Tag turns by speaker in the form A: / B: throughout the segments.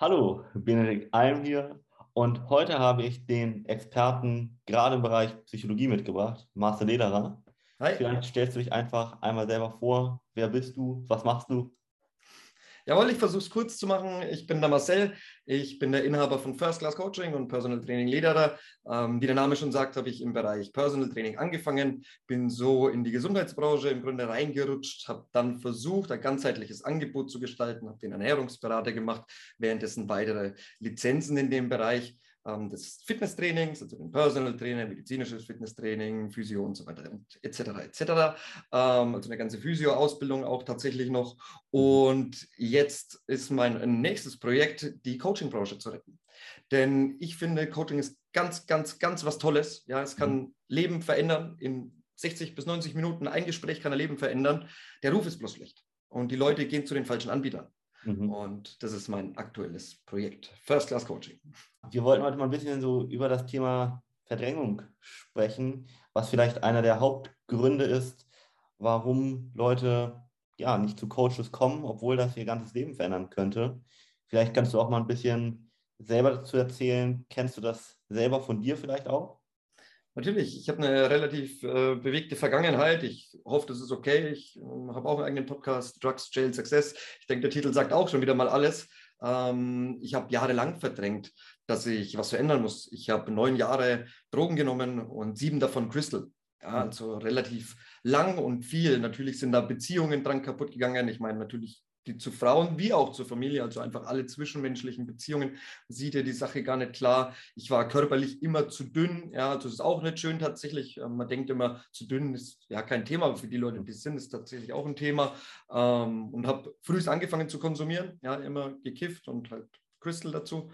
A: Hallo, Benedikt Alm hier und heute habe ich den Experten gerade im Bereich Psychologie mitgebracht, Marcel Lederer. Hi. Vielleicht stellst du dich einfach einmal selber vor. Wer bist du? Was machst du?
B: Jawohl, ich versuche es kurz zu machen. Ich bin der Marcel. Ich bin der Inhaber von First Class Coaching und Personal Training Lederer. Ähm, wie der Name schon sagt, habe ich im Bereich Personal Training angefangen, bin so in die Gesundheitsbranche im Grunde reingerutscht, habe dann versucht, ein ganzheitliches Angebot zu gestalten, habe den Ernährungsberater gemacht, währenddessen weitere Lizenzen in dem Bereich ähm, des Fitnesstrainings, also den Personal Trainer, medizinisches Fitnesstraining, Physio und so weiter und etc. etc. Ähm, also eine ganze Physio-Ausbildung auch tatsächlich noch. Und jetzt ist mein nächstes Projekt, die Coaching-Branche zu retten. Denn ich finde, Coaching ist ganz, ganz, ganz was Tolles. Ja, es kann mhm. Leben verändern. In 60 bis 90 Minuten ein Gespräch kann ein Leben verändern. Der Ruf ist bloß schlecht. Und die Leute gehen zu den falschen Anbietern. Mhm. Und das ist mein aktuelles Projekt, First Class Coaching.
A: Wir wollten heute mal ein bisschen so über das Thema Verdrängung sprechen, was vielleicht einer der Hauptgründe ist, warum Leute ja nicht zu Coaches kommen, obwohl das ihr ganzes Leben verändern könnte. Vielleicht kannst du auch mal ein bisschen selber dazu erzählen. Kennst du das selber von dir vielleicht auch?
B: Natürlich, ich habe eine relativ äh, bewegte Vergangenheit. Ich hoffe, das ist okay. Ich äh, habe auch einen eigenen Podcast, Drugs, Jail, Success. Ich denke, der Titel sagt auch schon wieder mal alles. Ähm, ich habe jahrelang verdrängt, dass ich was verändern muss. Ich habe neun Jahre Drogen genommen und sieben davon Crystal. Ja, mhm. also relativ lang und viel. Natürlich sind da Beziehungen dran kaputt gegangen. Ich meine, natürlich die zu Frauen wie auch zur Familie, also einfach alle zwischenmenschlichen Beziehungen, sieht er die Sache gar nicht klar. Ich war körperlich immer zu dünn, ja, also das ist auch nicht schön tatsächlich. Ähm, man denkt immer, zu dünn ist ja kein Thema, aber für die Leute, die sind, ist tatsächlich auch ein Thema. Ähm, und habe früh angefangen zu konsumieren, ja, immer gekifft und halt Crystal dazu.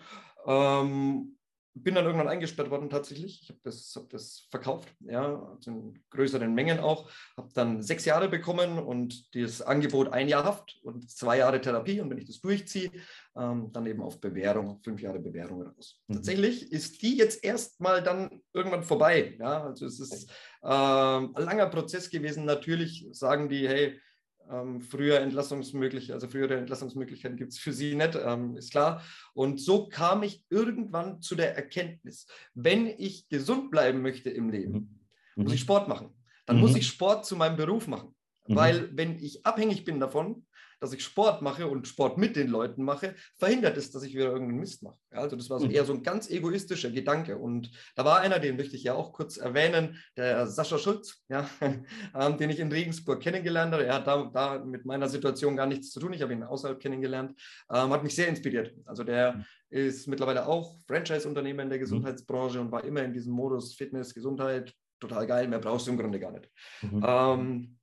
B: Ähm, bin dann irgendwann eingesperrt worden tatsächlich. Ich habe das, hab das verkauft, ja, also in größeren Mengen auch. Habe dann sechs Jahre bekommen und das Angebot ein Jahr Haft und zwei Jahre Therapie. Und wenn ich das durchziehe, ähm, dann eben auf Bewährung, fünf Jahre Bewährung raus. Mhm. Tatsächlich ist die jetzt erstmal dann irgendwann vorbei. Ja, also es ist ähm, ein langer Prozess gewesen. Natürlich sagen die, hey, ähm, früher Entlassungsmöglichkeiten, also frühere Entlassungsmöglichkeiten gibt es für sie nicht, ähm, ist klar. Und so kam ich irgendwann zu der Erkenntnis, wenn ich gesund bleiben möchte im Leben, mhm. muss ich Sport machen. Dann mhm. muss ich Sport zu meinem Beruf machen. Mhm. Weil wenn ich abhängig bin davon, dass ich Sport mache und Sport mit den Leuten mache, verhindert es, dass ich wieder irgendeinen Mist mache. Also das war so mhm. eher so ein ganz egoistischer Gedanke. Und da war einer, den möchte ich ja auch kurz erwähnen, der Sascha Schulz, ja, ähm, den ich in Regensburg kennengelernt habe. Er hat da, da, mit meiner Situation gar nichts zu tun. Ich habe ihn außerhalb kennengelernt. Ähm, hat mich sehr inspiriert. Also der mhm. ist mittlerweile auch Franchise-Unternehmer in der mhm. Gesundheitsbranche und war immer in diesem Modus Fitness, Gesundheit, total geil, mehr brauchst du im Grunde gar nicht. Mhm. Ähm,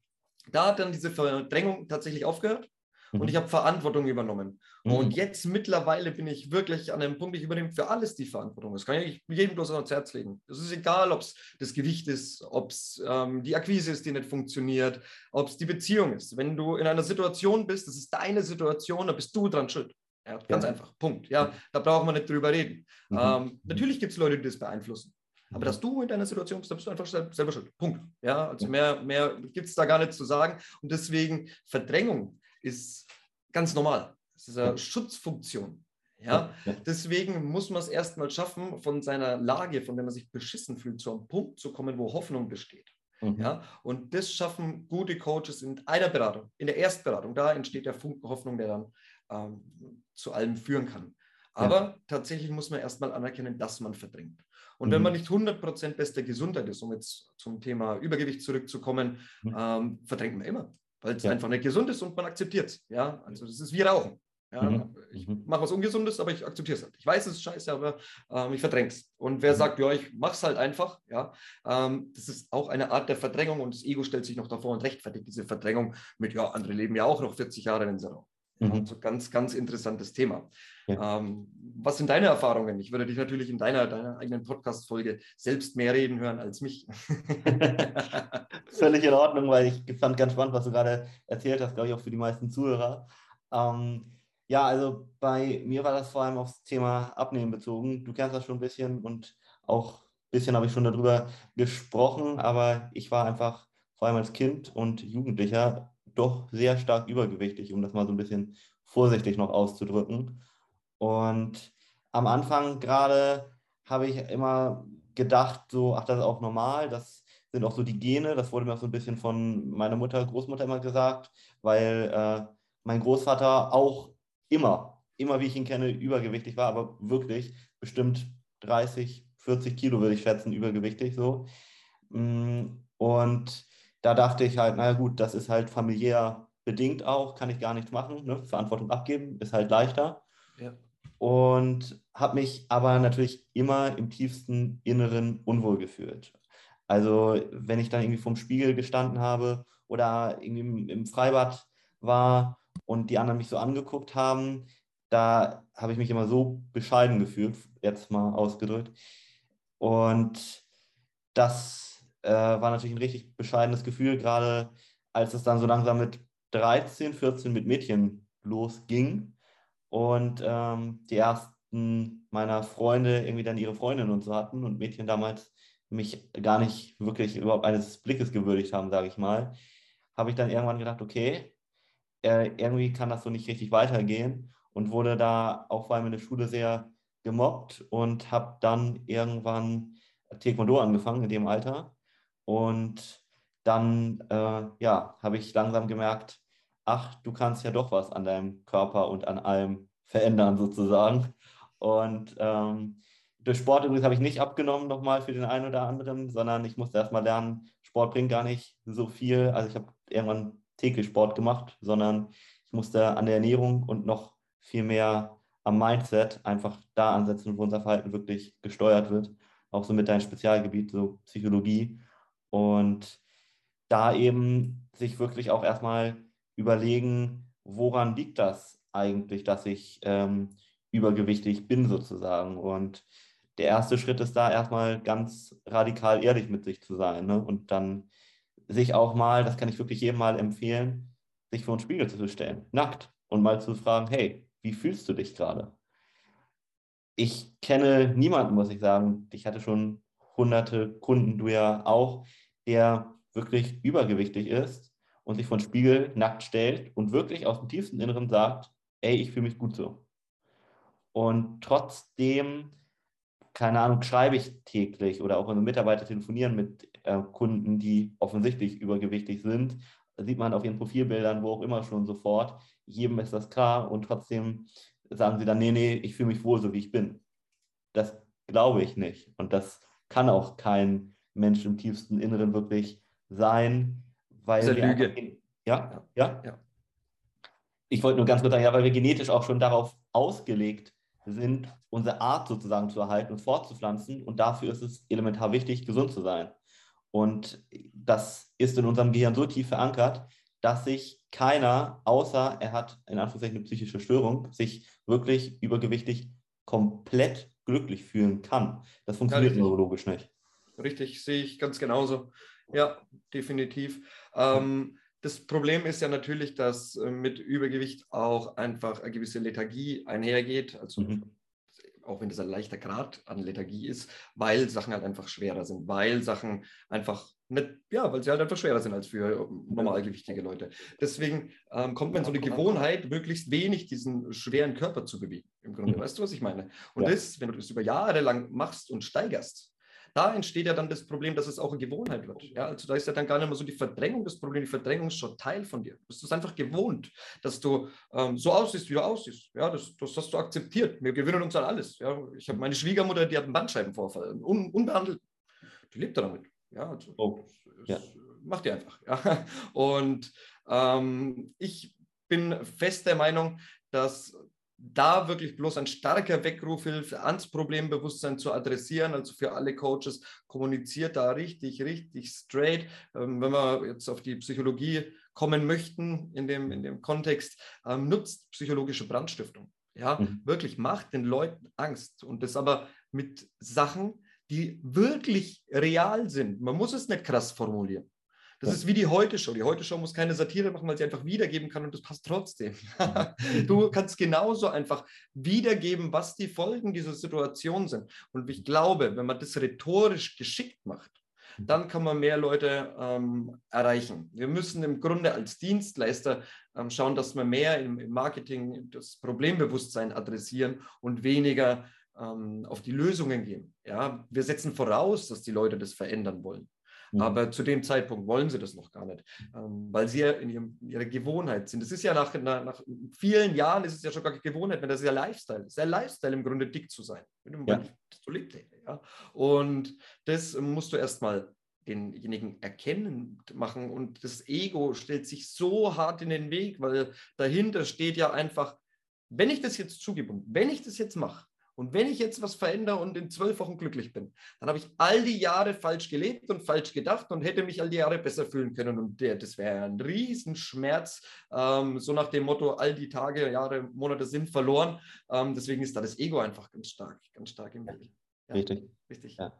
B: da hat dann diese Verdrängung tatsächlich aufgehört und ich mhm. habe Verantwortung übernommen. Mhm. Und jetzt mittlerweile bin ich wirklich an einem Punkt, ich übernehme für alles die Verantwortung. Das kann ich jedem bloß ans Herz legen. Es ist egal, ob es das Gewicht ist, ob es ähm, die Akquise ist, die nicht funktioniert, ob es die Beziehung ist. Wenn du in einer Situation bist, das ist deine Situation, da bist du dran schuld. Ja, ganz ja. einfach. Punkt. Ja, da braucht man nicht drüber reden. Mhm. Ähm, natürlich gibt es Leute, die das beeinflussen. Aber dass du in deiner Situation bist, da bist du einfach selber schuld. Punkt. Ja, also mehr, mehr gibt es da gar nicht zu sagen. Und deswegen Verdrängung ist ganz normal. Das ist eine Schutzfunktion. Ja, deswegen muss man es erstmal schaffen, von seiner Lage, von der man sich beschissen fühlt, zu einem Punkt zu kommen, wo Hoffnung besteht. Mhm. Ja, und das schaffen gute Coaches in einer Beratung, in der Erstberatung. Da entsteht der Funken Hoffnung, der dann ähm, zu allem führen kann. Aber ja. tatsächlich muss man erstmal anerkennen, dass man verdrängt. Und mhm. wenn man nicht 100% bester Gesundheit ist, um jetzt zum Thema Übergewicht zurückzukommen, mhm. ähm, verdrängt man immer weil es ja. einfach nicht gesund ist und man akzeptiert es. Ja, also das ist wie Rauchen. Ja, mhm. Ich mhm. mache was Ungesundes, aber ich akzeptiere es halt. Ich weiß, es ist scheiße, aber ähm, ich verdränge es. Und wer mhm. sagt, ja, ich mache es halt einfach, ja, ähm, das ist auch eine Art der Verdrängung und das Ego stellt sich noch davor und rechtfertigt diese Verdrängung mit, ja, andere leben ja auch noch 40 Jahre, wenn sie rauchen. Mhm. Also ganz, ganz interessantes Thema. Ja. Ähm, was sind deine Erfahrungen? Ich würde dich natürlich in deiner, deiner eigenen Podcast-Folge selbst mehr reden hören als mich.
A: Völlig in Ordnung, weil ich fand ganz spannend, was du gerade erzählt hast, glaube ich, auch für die meisten Zuhörer. Ähm, ja, also bei mir war das vor allem aufs Thema Abnehmen bezogen. Du kennst das schon ein bisschen und auch ein bisschen habe ich schon darüber gesprochen, aber ich war einfach vor allem als Kind und Jugendlicher doch sehr stark übergewichtig, um das mal so ein bisschen vorsichtig noch auszudrücken. Und am Anfang gerade habe ich immer gedacht, so, ach, das ist auch normal, das sind auch so die Gene, das wurde mir auch so ein bisschen von meiner Mutter, Großmutter immer gesagt, weil äh, mein Großvater auch immer, immer wie ich ihn kenne, übergewichtig war, aber wirklich bestimmt 30, 40 Kilo würde ich schätzen, übergewichtig so. Mm, und da dachte ich halt, naja gut, das ist halt familiär bedingt auch, kann ich gar nichts machen. Ne? Verantwortung abgeben ist halt leichter. Ja. Und habe mich aber natürlich immer im tiefsten Inneren unwohl gefühlt. Also wenn ich dann irgendwie vorm Spiegel gestanden habe oder irgendwie im, im Freibad war und die anderen mich so angeguckt haben, da habe ich mich immer so bescheiden gefühlt, jetzt mal ausgedrückt. Und das äh, war natürlich ein richtig bescheidenes Gefühl, gerade als es dann so langsam mit 13, 14 mit Mädchen losging und ähm, die ersten meiner Freunde irgendwie dann ihre Freundin und so hatten und Mädchen damals mich gar nicht wirklich überhaupt eines Blickes gewürdigt haben, sage ich mal, habe ich dann irgendwann gedacht, okay, äh, irgendwie kann das so nicht richtig weitergehen und wurde da auch vor allem in der Schule sehr gemobbt und habe dann irgendwann Taekwondo angefangen in dem Alter. Und dann äh, ja, habe ich langsam gemerkt, ach, du kannst ja doch was an deinem Körper und an allem verändern sozusagen. Und ähm, durch Sport übrigens habe ich nicht abgenommen nochmal für den einen oder anderen, sondern ich musste erstmal lernen, Sport bringt gar nicht so viel. Also ich habe irgendwann täglich Sport gemacht, sondern ich musste an der Ernährung und noch viel mehr am Mindset einfach da ansetzen, wo unser Verhalten wirklich gesteuert wird. Auch so mit deinem Spezialgebiet, so Psychologie. Und da eben sich wirklich auch erstmal überlegen, woran liegt das eigentlich, dass ich ähm, übergewichtig bin sozusagen. Und der erste Schritt ist da erstmal ganz radikal ehrlich mit sich zu sein ne? und dann sich auch mal, das kann ich wirklich jedem mal empfehlen, sich vor den Spiegel zu stellen, nackt und mal zu fragen, hey, wie fühlst du dich gerade? Ich kenne niemanden, muss ich sagen, ich hatte schon hunderte Kunden, du ja auch, der wirklich übergewichtig ist und sich vor den Spiegel nackt stellt und wirklich aus dem tiefsten Inneren sagt, ey, ich fühle mich gut so. Und trotzdem, keine Ahnung, schreibe ich täglich oder auch unsere Mitarbeiter telefonieren mit äh, Kunden, die offensichtlich übergewichtig sind. Da sieht man auf ihren Profilbildern, wo auch immer schon sofort. Jedem ist das klar und trotzdem sagen sie dann, nee, nee, ich fühle mich wohl so, wie ich bin. Das glaube ich nicht. Und das kann auch kein Mensch im tiefsten Inneren wirklich sein, weil.
B: Eine Lüge.
A: Ja, ja, ja. Ich wollte nur ganz kurz sagen, ja, weil wir genetisch auch schon darauf ausgelegt sind, unsere Art sozusagen zu erhalten und fortzupflanzen. Und dafür ist es elementar wichtig, gesund zu sein. Und das ist in unserem Gehirn so tief verankert, dass sich keiner, außer er hat in Anführungszeichen eine psychische Störung, sich wirklich übergewichtig komplett glücklich fühlen kann. Das funktioniert ja, neurologisch nicht.
B: Richtig, sehe ich ganz genauso. Ja, definitiv. Ähm, das Problem ist ja natürlich, dass äh, mit Übergewicht auch einfach eine gewisse Lethargie einhergeht. Also mhm. auch wenn das ein leichter Grad an Lethargie ist, weil Sachen halt einfach schwerer sind, weil Sachen einfach nicht, ja, weil sie halt einfach schwerer sind als für normalgewichtige Leute. Deswegen ähm, kommt man in so eine Gewohnheit, möglichst wenig diesen schweren Körper zu bewegen. Im Grunde, mhm. weißt du, was ich meine? Und ja. das, wenn du das über Jahre lang machst und steigerst, da entsteht ja dann das Problem, dass es auch eine Gewohnheit wird. Ja, also da ist ja dann gar nicht mehr so die Verdrängung das Problem. Die Verdrängung ist schon Teil von dir. Du bist einfach gewohnt, dass du ähm, so aussiehst, wie du aussiehst. Ja, das, das hast du akzeptiert. Wir gewöhnen uns an alles. Ja, ich habe meine Schwiegermutter, die hat einen Bandscheibenvorfall, un, unbehandelt. Die lebt damit. Ja, also, oh. ja. macht die einfach. Ja. Und ähm, ich bin fest der Meinung, dass da wirklich bloß ein starker Weckruf hilft, ans Problembewusstsein zu adressieren. Also für alle Coaches kommuniziert da richtig, richtig straight. Ähm, wenn wir jetzt auf die Psychologie kommen möchten in dem, in dem Kontext, ähm, nutzt psychologische Brandstiftung. Ja, mhm. wirklich macht den Leuten Angst und das aber mit Sachen, die wirklich real sind. Man muss es nicht krass formulieren. Das ist wie die Heute-Show. Die Heute-Show muss keine Satire machen, weil sie einfach wiedergeben kann und das passt trotzdem. du kannst genauso einfach wiedergeben, was die Folgen dieser Situation sind. Und ich glaube, wenn man das rhetorisch geschickt macht, dann kann man mehr Leute ähm, erreichen. Wir müssen im Grunde als Dienstleister ähm, schauen, dass wir mehr im, im Marketing das Problembewusstsein adressieren und weniger ähm, auf die Lösungen gehen. Ja, wir setzen voraus, dass die Leute das verändern wollen. Mhm. Aber zu dem Zeitpunkt wollen sie das noch gar nicht, ähm, weil sie ja in, ihrem, in ihrer Gewohnheit sind. Das ist ja nach, nach, nach, vielen Jahren ist es ja schon gar keine Gewohnheit mehr, das ist ja Lifestyle. Es ist ja Lifestyle im Grunde dick zu sein. Ja. Du lebst, ja. Und das musst du erstmal denjenigen erkennend machen und das Ego stellt sich so hart in den Weg, weil dahinter steht ja einfach, wenn ich das jetzt zugebe und wenn ich das jetzt mache, und wenn ich jetzt was verändere und in zwölf Wochen glücklich bin, dann habe ich all die Jahre falsch gelebt und falsch gedacht und hätte mich all die Jahre besser fühlen können. Und der, das wäre ein Riesenschmerz, ähm, so nach dem Motto, all die Tage, Jahre, Monate sind verloren. Ähm, deswegen ist da das Ego einfach ganz stark, ganz stark im Weg.
A: Ja, richtig. Richtig. Ja.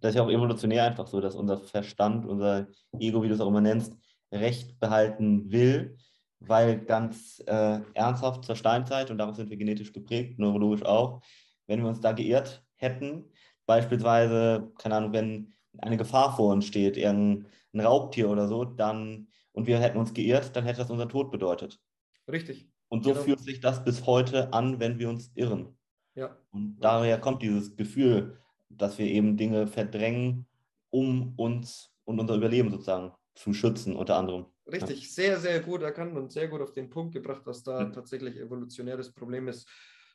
A: Das ist ja auch evolutionär einfach so, dass unser Verstand, unser Ego, wie du es auch immer nennst, Recht behalten will weil ganz äh, ernsthaft zur Steinzeit, und darauf sind wir genetisch geprägt, neurologisch auch, wenn wir uns da geirrt hätten, beispielsweise, keine Ahnung, wenn eine Gefahr vor uns steht, irgendein Raubtier oder so, dann und wir hätten uns geirrt, dann hätte das unser Tod bedeutet.
B: Richtig.
A: Und so genau. fühlt sich das bis heute an, wenn wir uns irren.
B: Ja.
A: Und daher kommt dieses Gefühl, dass wir eben Dinge verdrängen, um uns und unser Überleben sozusagen zu schützen, unter anderem.
B: Richtig, sehr, sehr gut erkannt und sehr gut auf den Punkt gebracht, was da mhm. tatsächlich evolutionäres Problem ist.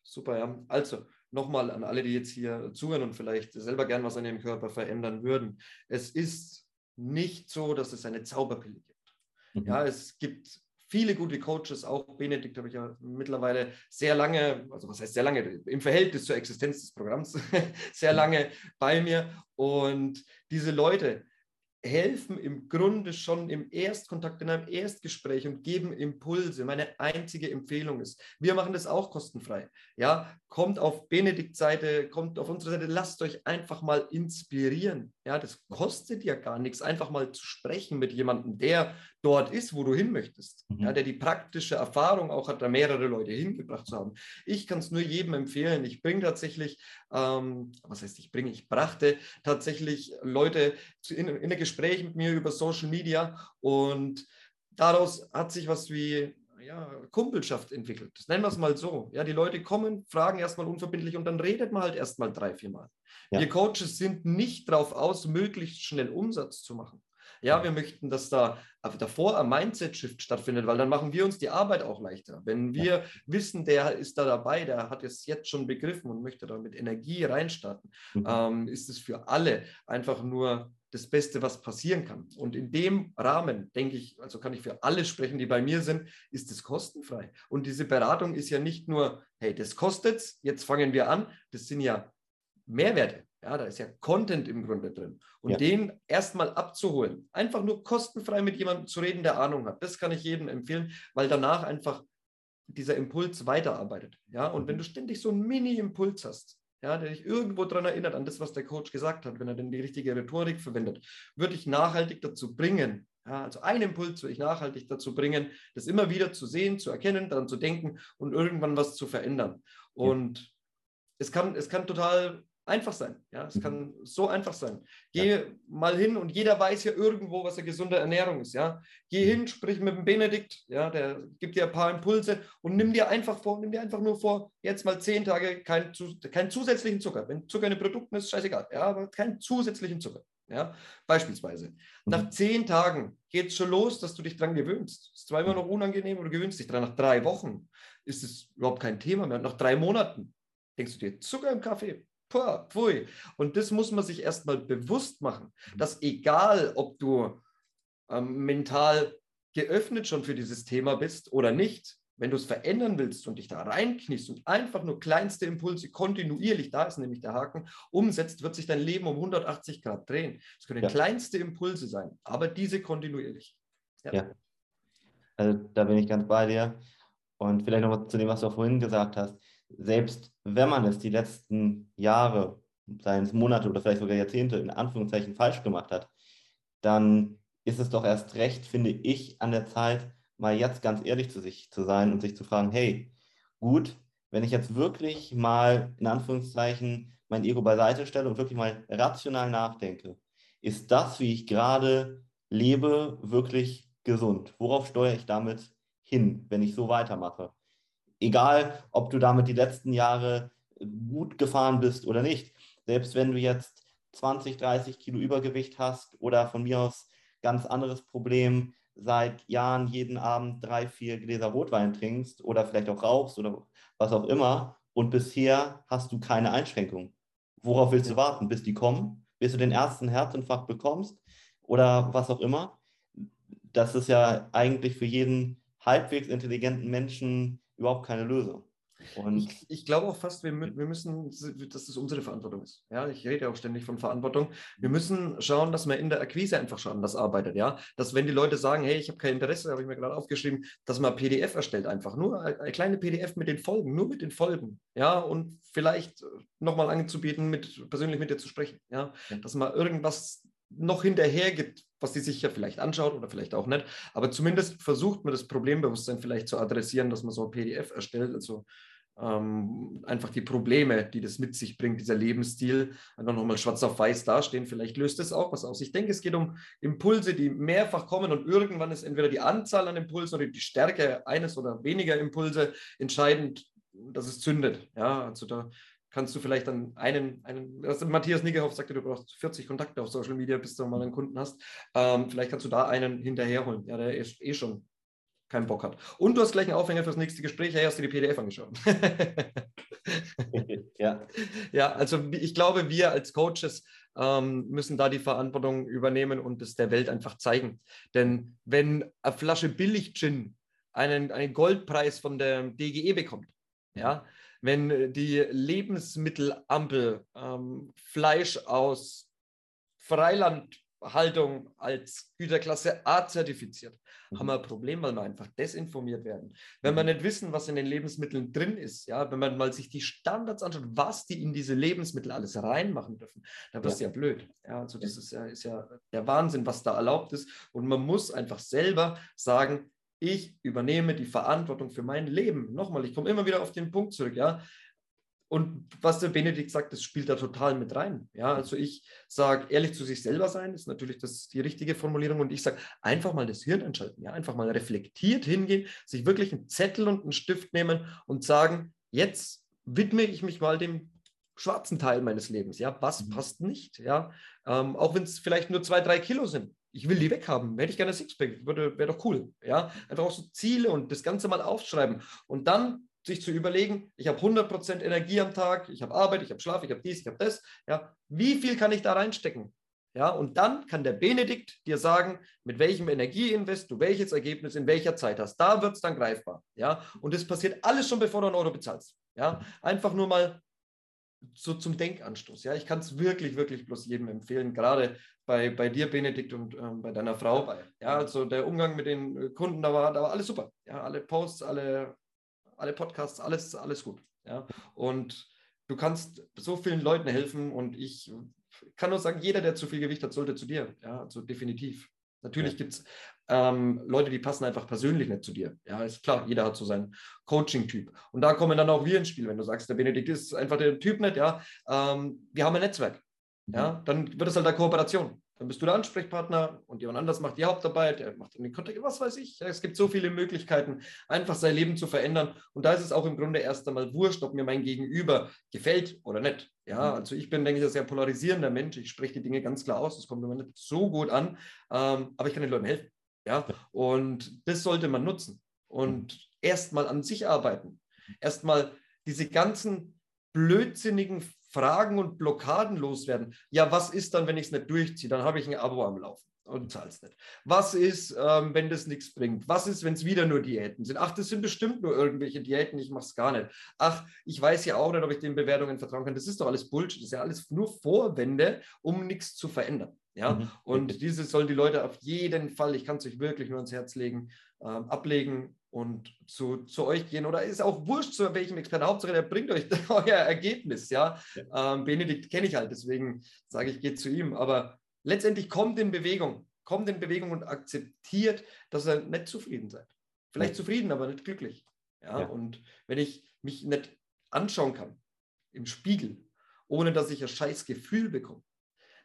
B: Super, ja. Also nochmal an alle, die jetzt hier zuhören und vielleicht selber gern was an ihrem Körper verändern würden. Es ist nicht so, dass es eine Zauberpille gibt. Mhm. Ja, es gibt viele gute Coaches, auch Benedikt habe ich ja mittlerweile sehr lange, also was heißt sehr lange, im Verhältnis zur Existenz des Programms, sehr lange bei mir. Und diese Leute, helfen im Grunde schon im Erstkontakt, in einem Erstgespräch und geben Impulse. Meine einzige Empfehlung ist, wir machen das auch kostenfrei. Ja, kommt auf Benedikt Seite, kommt auf unsere Seite, lasst euch einfach mal inspirieren. Ja, das kostet ja gar nichts, einfach mal zu sprechen mit jemandem, der dort ist, wo du hin möchtest. Mhm. Ja, der die praktische Erfahrung auch hat, da mehrere Leute hingebracht zu haben. Ich kann es nur jedem empfehlen. Ich bringe tatsächlich, ähm, was heißt ich bringe, ich brachte tatsächlich Leute in, in ein Gespräch mit mir über Social Media und daraus hat sich was wie ja, Kumpelschaft entwickelt. Das nennen wir es mal so. Ja, die Leute kommen, fragen erstmal unverbindlich und dann redet man halt erstmal drei, vier Mal. Ja. Wir Coaches sind nicht darauf aus, möglichst schnell Umsatz zu machen. Ja, wir möchten, dass da davor ein Mindset-Shift stattfindet, weil dann machen wir uns die Arbeit auch leichter. Wenn wir ja. wissen, der ist da dabei, der hat es jetzt schon begriffen und möchte da mit Energie reinstarten, mhm. ähm, ist es für alle einfach nur das Beste, was passieren kann. Und in dem Rahmen, denke ich, also kann ich für alle sprechen, die bei mir sind, ist es kostenfrei. Und diese Beratung ist ja nicht nur, hey, das kostet jetzt fangen wir an. Das sind ja Mehrwerte. Ja, da ist ja Content im Grunde drin. Und ja. den erstmal abzuholen, einfach nur kostenfrei mit jemandem zu reden, der Ahnung hat, das kann ich jedem empfehlen, weil danach einfach dieser Impuls weiterarbeitet. Ja, und wenn mhm. du ständig so einen Mini-Impuls hast, ja, der dich irgendwo daran erinnert, an das, was der Coach gesagt hat, wenn er denn die richtige Rhetorik verwendet, würde ich nachhaltig dazu bringen, ja, also ein Impuls würde ich nachhaltig dazu bringen, das immer wieder zu sehen, zu erkennen, daran zu denken und irgendwann was zu verändern. Und ja. es, kann, es kann total einfach sein. Ja, es mhm. kann so einfach sein. Geh ja. mal hin und jeder weiß ja irgendwo, was eine gesunde Ernährung ist. Ja, geh mhm. hin, sprich mit dem Benedikt. Ja, der gibt dir ein paar Impulse und nimm dir einfach vor, nimm dir einfach nur vor, jetzt mal zehn Tage keinen kein zusätzlichen Zucker. Wenn Zucker in den Produkten ist, scheißegal. Ja, aber keinen zusätzlichen Zucker. Ja, beispielsweise. Mhm. Nach zehn Tagen geht es schon los, dass du dich dran gewöhnst. Ist zwar immer noch unangenehm, aber du gewöhnst dich dran. Nach drei Wochen ist es überhaupt kein Thema mehr. Nach drei Monaten denkst du dir, Zucker im Kaffee, Puh, pfui. Und das muss man sich erstmal bewusst machen, mhm. dass egal, ob du ähm, mental geöffnet schon für dieses Thema bist oder nicht, wenn du es verändern willst und dich da reinkniest und einfach nur kleinste Impulse kontinuierlich, da ist nämlich der Haken, umsetzt, wird sich dein Leben um 180 Grad drehen. Es können ja. kleinste Impulse sein, aber diese kontinuierlich.
A: Ja. ja. Also da bin ich ganz bei dir. Und vielleicht noch zu dem, was du vorhin gesagt hast selbst wenn man es die letzten Jahre, seien es Monate oder vielleicht sogar Jahrzehnte in Anführungszeichen falsch gemacht hat, dann ist es doch erst recht, finde ich, an der Zeit, mal jetzt ganz ehrlich zu sich zu sein und sich zu fragen, hey, gut, wenn ich jetzt wirklich mal in Anführungszeichen mein Ego beiseite stelle und wirklich mal rational nachdenke, ist das, wie ich gerade lebe, wirklich gesund? Worauf steuere ich damit hin, wenn ich so weitermache? Egal, ob du damit die letzten Jahre gut gefahren bist oder nicht. Selbst wenn du jetzt 20, 30 Kilo Übergewicht hast oder von mir aus ganz anderes Problem, seit Jahren jeden Abend drei, vier Gläser Rotwein trinkst oder vielleicht auch rauchst oder was auch immer und bisher hast du keine Einschränkung. Worauf willst du warten, bis die kommen, bis du den ersten Herzinfarkt bekommst oder was auch immer? Das ist ja eigentlich für jeden halbwegs intelligenten Menschen überhaupt keine Lösung.
B: Und ich, ich glaube auch fast, wir, wir müssen, dass das unsere Verantwortung ist. Ja, ich rede auch ständig von Verantwortung. Wir müssen schauen, dass man in der Akquise einfach schon anders arbeitet. Ja, dass wenn die Leute sagen, hey, ich habe kein Interesse, habe ich mir gerade aufgeschrieben, dass man PDF erstellt einfach. Nur eine kleine PDF mit den Folgen, nur mit den Folgen. Ja, und vielleicht nochmal anzubieten, mit, persönlich mit dir zu sprechen. Ja, dass man irgendwas noch hinterher gibt, was die sich ja vielleicht anschaut oder vielleicht auch nicht. Aber zumindest versucht man das Problembewusstsein vielleicht zu adressieren, dass man so ein PDF erstellt. Also ähm, einfach die Probleme, die das mit sich bringt, dieser Lebensstil, einfach nochmal schwarz auf weiß dastehen. Vielleicht löst es auch was aus. Ich denke, es geht um Impulse, die mehrfach kommen und irgendwann ist entweder die Anzahl an Impulsen oder die Stärke eines oder weniger Impulse entscheidend, dass es zündet. Ja, also da kannst du vielleicht dann einen, einen also Matthias Niggehoff sagte, du brauchst 40 Kontakte auf Social Media, bis du mal einen Kunden hast. Ähm, vielleicht kannst du da einen hinterherholen. Ja, der ist eh schon keinen Bock hat. Und du hast gleich einen Aufhänger fürs nächste Gespräch. Hey, hast du die PDF angeschaut? ja. Ja, also ich glaube, wir als Coaches ähm, müssen da die Verantwortung übernehmen und es der Welt einfach zeigen. Denn wenn eine Flasche Billig-Gin einen, einen Goldpreis von der DGE bekommt, ja, wenn die Lebensmittelampel ähm, Fleisch aus Freiland Haltung als Güterklasse A zertifiziert, mhm. haben wir ein Problem, weil wir einfach desinformiert werden. Wenn wir mhm. nicht wissen, was in den Lebensmitteln drin ist, ja, wenn man mal sich die Standards anschaut, was die in diese Lebensmittel alles reinmachen dürfen, dann wird es ja. ja. blöd. Ja, also das ist ja, ist ja der Wahnsinn, was da erlaubt ist. Und man muss einfach selber sagen, ich übernehme die Verantwortung für mein Leben. Nochmal, ich komme immer wieder auf den Punkt zurück, ja. Und was der Benedikt sagt, das spielt da total mit rein. Ja, also ich sage, ehrlich zu sich selber sein, ist natürlich das die richtige Formulierung. Und ich sage, einfach mal das Hirn einschalten, ja, einfach mal reflektiert hingehen, sich wirklich einen Zettel und einen Stift nehmen und sagen, jetzt widme ich mich mal dem schwarzen Teil meines Lebens. Ja, was mhm. passt nicht? Ja, ähm, auch wenn es vielleicht nur zwei, drei Kilo sind. Ich will die weghaben. Hätte ich gerne Sixpack, wäre doch cool. Ja, einfach auch so Ziele und das Ganze mal aufschreiben. Und dann sich zu überlegen, ich habe 100% Energie am Tag, ich habe Arbeit, ich habe Schlaf, ich habe dies, ich habe das. Ja, wie viel kann ich da reinstecken? Ja, und dann kann der Benedikt dir sagen, mit welchem Energieinvest du welches Ergebnis in welcher Zeit hast. Da wird es dann greifbar. Ja, und das passiert alles schon, bevor du einen Euro bezahlst. Ja, einfach nur mal so zum Denkanstoß. Ja, ich kann es wirklich, wirklich bloß jedem empfehlen, gerade bei, bei dir, Benedikt, und ähm, bei deiner Frau. Ja, also der Umgang mit den äh, Kunden, da war, da war alles super. Ja, alle Posts, alle alle Podcasts, alles, alles gut. Ja? Und du kannst so vielen Leuten helfen und ich kann nur sagen, jeder, der zu viel Gewicht hat, sollte zu dir. Ja, also definitiv. Natürlich ja. gibt es ähm, Leute, die passen einfach persönlich nicht zu dir. Ja, ist klar, jeder hat so seinen Coaching-Typ. Und da kommen dann auch wir ins Spiel, wenn du sagst, der Benedikt ist einfach der Typ nicht, ja. Ähm, wir haben ein Netzwerk. Ja, mhm. dann wird es halt eine Kooperation. Dann bist du der Ansprechpartner und jemand anders macht die Hauptarbeit, der macht den Kontakt, was weiß ich. Es gibt so viele Möglichkeiten, einfach sein Leben zu verändern. Und da ist es auch im Grunde erst einmal wurscht, ob mir mein Gegenüber gefällt oder nicht. Ja, mhm. also ich bin, denke ich, ein sehr polarisierender Mensch. Ich spreche die Dinge ganz klar aus. Das kommt mir nicht so gut an. Ähm, aber ich kann den Leuten helfen. Ja, und das sollte man nutzen und erstmal an sich arbeiten. Erstmal diese ganzen blödsinnigen Fragen und Blockaden loswerden. Ja, was ist dann, wenn ich es nicht durchziehe? Dann habe ich ein Abo am Laufen und zahle es nicht. Was ist, ähm, wenn das nichts bringt? Was ist, wenn es wieder nur Diäten sind? Ach, das sind bestimmt nur irgendwelche Diäten, ich mache es gar nicht. Ach, ich weiß ja auch nicht, ob ich den Bewertungen vertrauen kann. Das ist doch alles Bullshit. Das ist ja alles nur Vorwände, um nichts zu verändern. Ja, mhm. und diese sollen die Leute auf jeden Fall, ich kann es euch wirklich nur ans Herz legen, ähm, ablegen und zu, zu euch gehen. Oder ist auch wurscht, zu welchem Experten. Hauptsache, der bringt euch euer Ergebnis. Ja, ja. Ähm, Benedikt kenne ich halt, deswegen sage ich, geht zu ihm. Aber letztendlich kommt in Bewegung, kommt in Bewegung und akzeptiert, dass ihr nicht zufrieden seid. Vielleicht ja. zufrieden, aber nicht glücklich. Ja? ja, und wenn ich mich nicht anschauen kann im Spiegel, ohne dass ich ein scheiß Gefühl bekomme,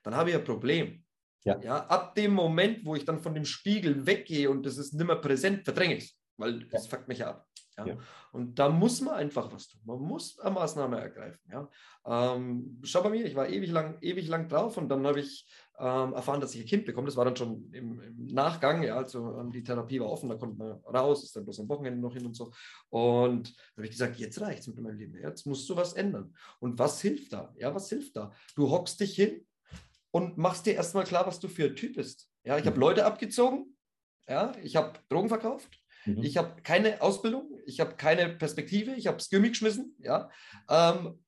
B: dann habe ich ein Problem. Ja. ja. Ab dem Moment, wo ich dann von dem Spiegel weggehe und das ist nicht mehr präsent, verdränge ich es, weil ja. fuckt mich ab. Ja? ja? Und da muss man einfach was tun. Man muss eine Maßnahme ergreifen. Ja? Ähm, schau bei mir, ich war ewig lang, ewig lang drauf und dann habe ich ähm, erfahren, dass ich ein Kind bekomme. Das war dann schon im, im Nachgang, ja, also ähm, die Therapie war offen, da konnte man raus, ist dann bloß am Wochenende noch hin und so. Und da habe ich gesagt, jetzt reicht es mit meinem Leben. Jetzt musst du was ändern. Und was hilft da? Ja, was hilft da? Du hockst dich hin und machst dir erstmal klar, was du für ein Typ bist. Ja, ich habe mhm. Leute abgezogen, ja, ich habe Drogen verkauft, mhm. ich habe keine Ausbildung, ich habe keine Perspektive, ich habe Gimmick geschmissen, ja. Ähm,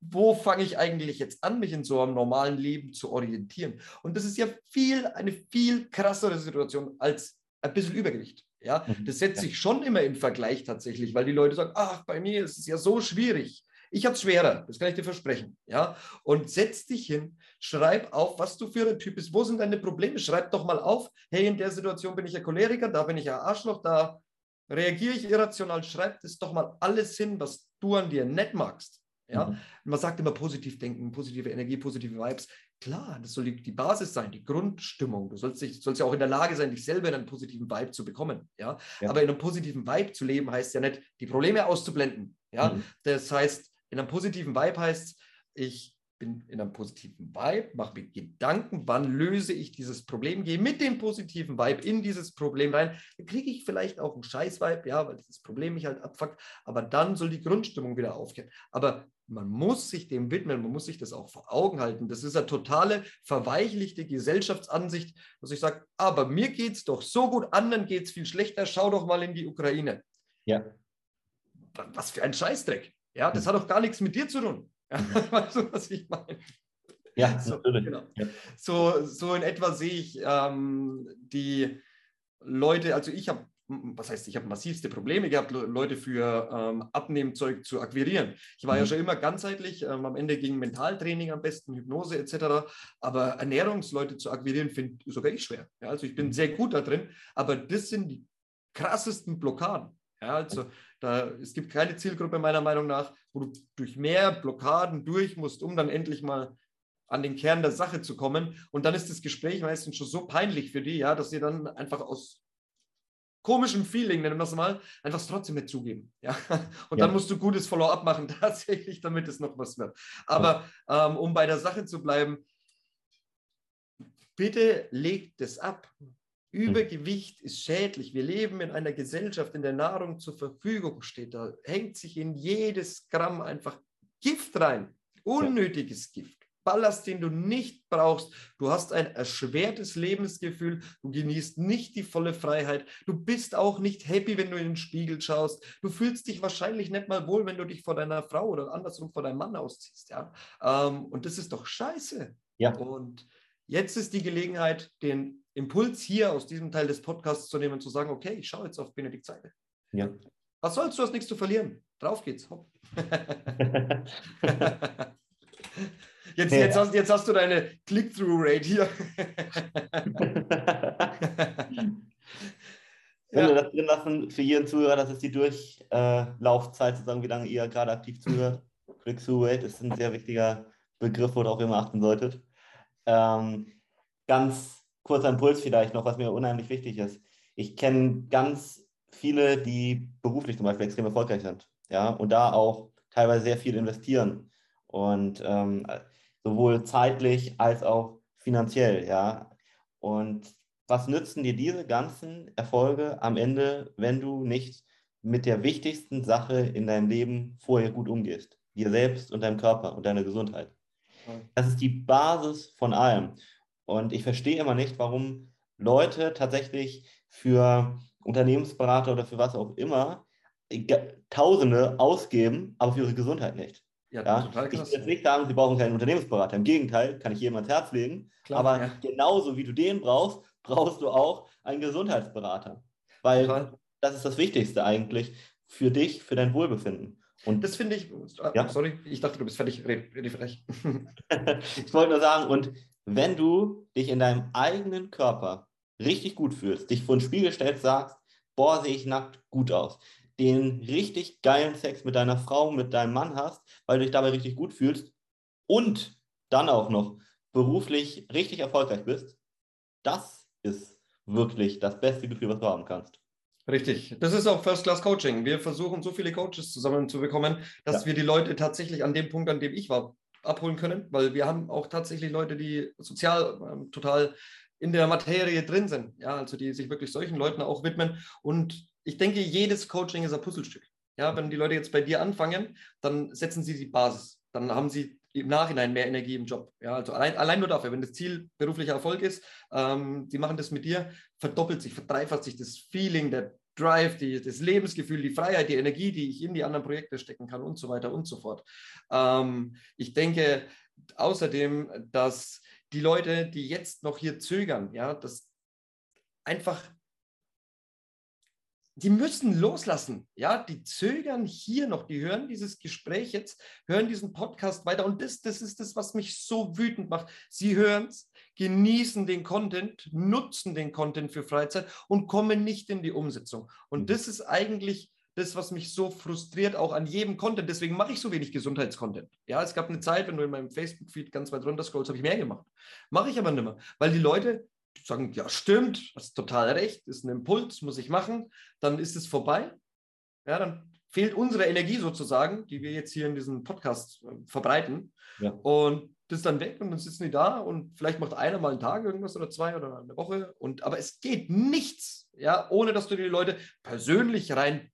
B: wo fange ich eigentlich jetzt an, mich in so einem normalen Leben zu orientieren? Und das ist ja viel, eine viel krassere Situation als ein bisschen Übergewicht. Ja, mhm. das setzt sich schon immer im Vergleich tatsächlich, weil die Leute sagen, ach, bei mir ist es ja so schwierig. Ich habe es schwerer, das kann ich dir versprechen. Ja? Und setz dich hin, schreib auf, was du für ein Typ bist. Wo sind deine Probleme? Schreib doch mal auf, hey, in der Situation bin ich ein Choleriker, da bin ich ein Arschloch, da reagiere ich irrational. Schreib das doch mal alles hin, was du an dir nicht magst. Ja? Mhm. Man sagt immer positiv denken, positive Energie, positive Vibes. Klar, das soll die, die Basis sein, die Grundstimmung. Du sollst, dich, sollst ja auch in der Lage sein, dich selber in einen positiven Vibe zu bekommen. Ja? ja. Aber in einem positiven Vibe zu leben, heißt ja nicht, die Probleme auszublenden. Ja? Mhm. Das heißt, in einem positiven Vibe heißt, ich bin in einem positiven Vibe, mache mir Gedanken, wann löse ich dieses Problem, gehe mit dem positiven Vibe in dieses Problem rein, dann kriege ich vielleicht auch einen Scheiß-Vibe, ja, weil dieses Problem mich halt abfuckt, aber dann soll die Grundstimmung wieder aufkehren. Aber man muss sich dem widmen, man muss sich das auch vor Augen halten. Das ist eine totale verweichlichte Gesellschaftsansicht, dass ich sage, aber mir geht es doch so gut, anderen geht es viel schlechter, schau doch mal in die Ukraine.
A: Ja.
B: Was für ein Scheißdreck. Ja, das hat doch gar nichts mit dir zu tun. Ja, weißt du, was ich meine?
A: Ja, so,
B: genau. ja. so, so in etwa sehe ich ähm, die Leute, also ich habe, was heißt, ich habe massivste Probleme gehabt, Leute für ähm, Abnehmzeug zu akquirieren. Ich war mhm. ja schon immer ganzheitlich, ähm, am Ende ging Mentaltraining am besten, Hypnose etc. Aber Ernährungsleute zu akquirieren, finde sogar ich schwer. Ja, also ich bin mhm. sehr gut da drin, aber das sind die krassesten Blockaden. Ja, also da, es gibt keine Zielgruppe meiner Meinung nach, wo du durch mehr Blockaden durch musst, um dann endlich mal an den Kern der Sache zu kommen. Und dann ist das Gespräch meistens schon so peinlich für die, ja, dass sie dann einfach aus komischem Feeling, nennen wir es mal, einfach trotzdem nicht zugeben. Ja? Und ja. dann musst du gutes Follow-up machen, tatsächlich, damit es noch was wird. Aber ähm, um bei der Sache zu bleiben, bitte legt es ab. Hm. Übergewicht ist schädlich. Wir leben in einer Gesellschaft, in der Nahrung zur Verfügung steht. Da hängt sich in jedes Gramm einfach Gift rein. Unnötiges. Gift. Ballast, den du nicht brauchst. Du hast ein erschwertes Lebensgefühl. Du genießt nicht die volle Freiheit. Du bist auch nicht happy, wenn du in den Spiegel schaust. Du fühlst dich wahrscheinlich nicht mal wohl, wenn du dich vor deiner Frau oder andersrum vor deinem Mann ausziehst. Ja? Ähm, und das ist doch scheiße.
A: Ja.
B: Und jetzt ist die Gelegenheit, den Impuls hier aus diesem Teil des Podcasts zu nehmen und zu sagen, okay, ich schaue jetzt auf Benedikt Seidel.
A: Ja.
B: Was sollst du, hast nichts zu verlieren. Drauf geht's. jetzt, ja. jetzt, hast, jetzt hast du deine Click-Through-Rate hier.
A: Wenn ja. wir das drin lassen, für jeden Zuhörer, das ist die Durchlaufzeit, sozusagen, wie lange ihr gerade aktiv zuhört. Click-Through-Rate ist ein sehr wichtiger Begriff, worauf ihr immer achten solltet. Ähm, ganz kurzer Impuls vielleicht noch, was mir unheimlich wichtig ist. Ich kenne ganz viele, die beruflich zum Beispiel extrem erfolgreich sind, ja, und da auch teilweise sehr viel investieren und ähm, sowohl zeitlich als auch finanziell, ja. Und was nützen dir diese ganzen Erfolge am Ende, wenn du nicht mit der wichtigsten Sache in deinem Leben vorher gut umgehst? Dir selbst und deinem Körper und deiner Gesundheit. Das ist die Basis von allem. Und ich verstehe immer nicht, warum Leute tatsächlich für Unternehmensberater oder für was auch immer Tausende ausgeben, aber für ihre Gesundheit nicht. Ja, ja? total krass. Ich will jetzt nicht sagen, sie brauchen keinen Unternehmensberater. Im Gegenteil, kann ich jedem ans Herz legen. Klar, aber ja. genauso wie du den brauchst, brauchst du auch einen Gesundheitsberater. Weil total. das ist das Wichtigste eigentlich für dich, für dein Wohlbefinden.
B: Und das finde ich, ja? sorry, ich dachte, du bist fertig, rede frech.
A: ich wollte nur sagen, und wenn du dich in deinem eigenen Körper richtig gut fühlst, dich vor den Spiegel stellst, sagst, boah, sehe ich nackt gut aus, den richtig geilen Sex mit deiner Frau, mit deinem Mann hast, weil du dich dabei richtig gut fühlst und dann auch noch beruflich richtig erfolgreich bist, das ist wirklich das beste Gefühl, was du haben kannst.
B: Richtig. Das ist auch First-Class-Coaching. Wir versuchen, so viele Coaches zusammenzubekommen, dass ja. wir die Leute tatsächlich an dem Punkt, an dem ich war, abholen können, weil wir haben auch tatsächlich Leute, die sozial ähm, total in der Materie drin sind, ja, also die sich wirklich solchen Leuten auch widmen. Und ich denke, jedes Coaching ist ein Puzzlestück. Ja, wenn die Leute jetzt bei dir anfangen, dann setzen sie die Basis. Dann haben sie im Nachhinein mehr Energie im Job. Ja, also allein, allein nur dafür, wenn das Ziel beruflicher Erfolg ist, ähm, die machen das mit dir, verdoppelt sich, verdreifacht sich das Feeling, der Drive, die, das Lebensgefühl, die Freiheit, die Energie, die ich in die anderen Projekte stecken kann und so weiter und so fort. Ähm, ich denke außerdem, dass die Leute, die jetzt noch hier zögern, ja, das einfach die müssen loslassen. Ja, die zögern hier noch, die hören dieses Gespräch jetzt, hören diesen Podcast weiter. Und das, das ist das, was mich so wütend macht. Sie hören es, genießen den Content, nutzen den Content für Freizeit und kommen nicht in die Umsetzung. Und mhm. das ist eigentlich das, was mich so frustriert, auch an jedem Content. Deswegen mache ich so wenig Gesundheitscontent. Ja, es gab eine Zeit, wenn du in meinem Facebook-Feed ganz weit runter scrollst, habe ich mehr gemacht. Mache ich aber nicht mehr, weil die Leute sagen, ja, stimmt, hast total recht, ist ein Impuls, muss ich machen, dann ist es vorbei. Ja, dann fehlt unsere Energie sozusagen, die wir jetzt hier in diesem Podcast äh, verbreiten. Ja. Und das ist dann weg und dann sitzen die da und vielleicht macht einer mal einen Tag irgendwas oder zwei oder eine Woche. Und, aber es geht nichts, ja, ohne dass du die Leute persönlich rein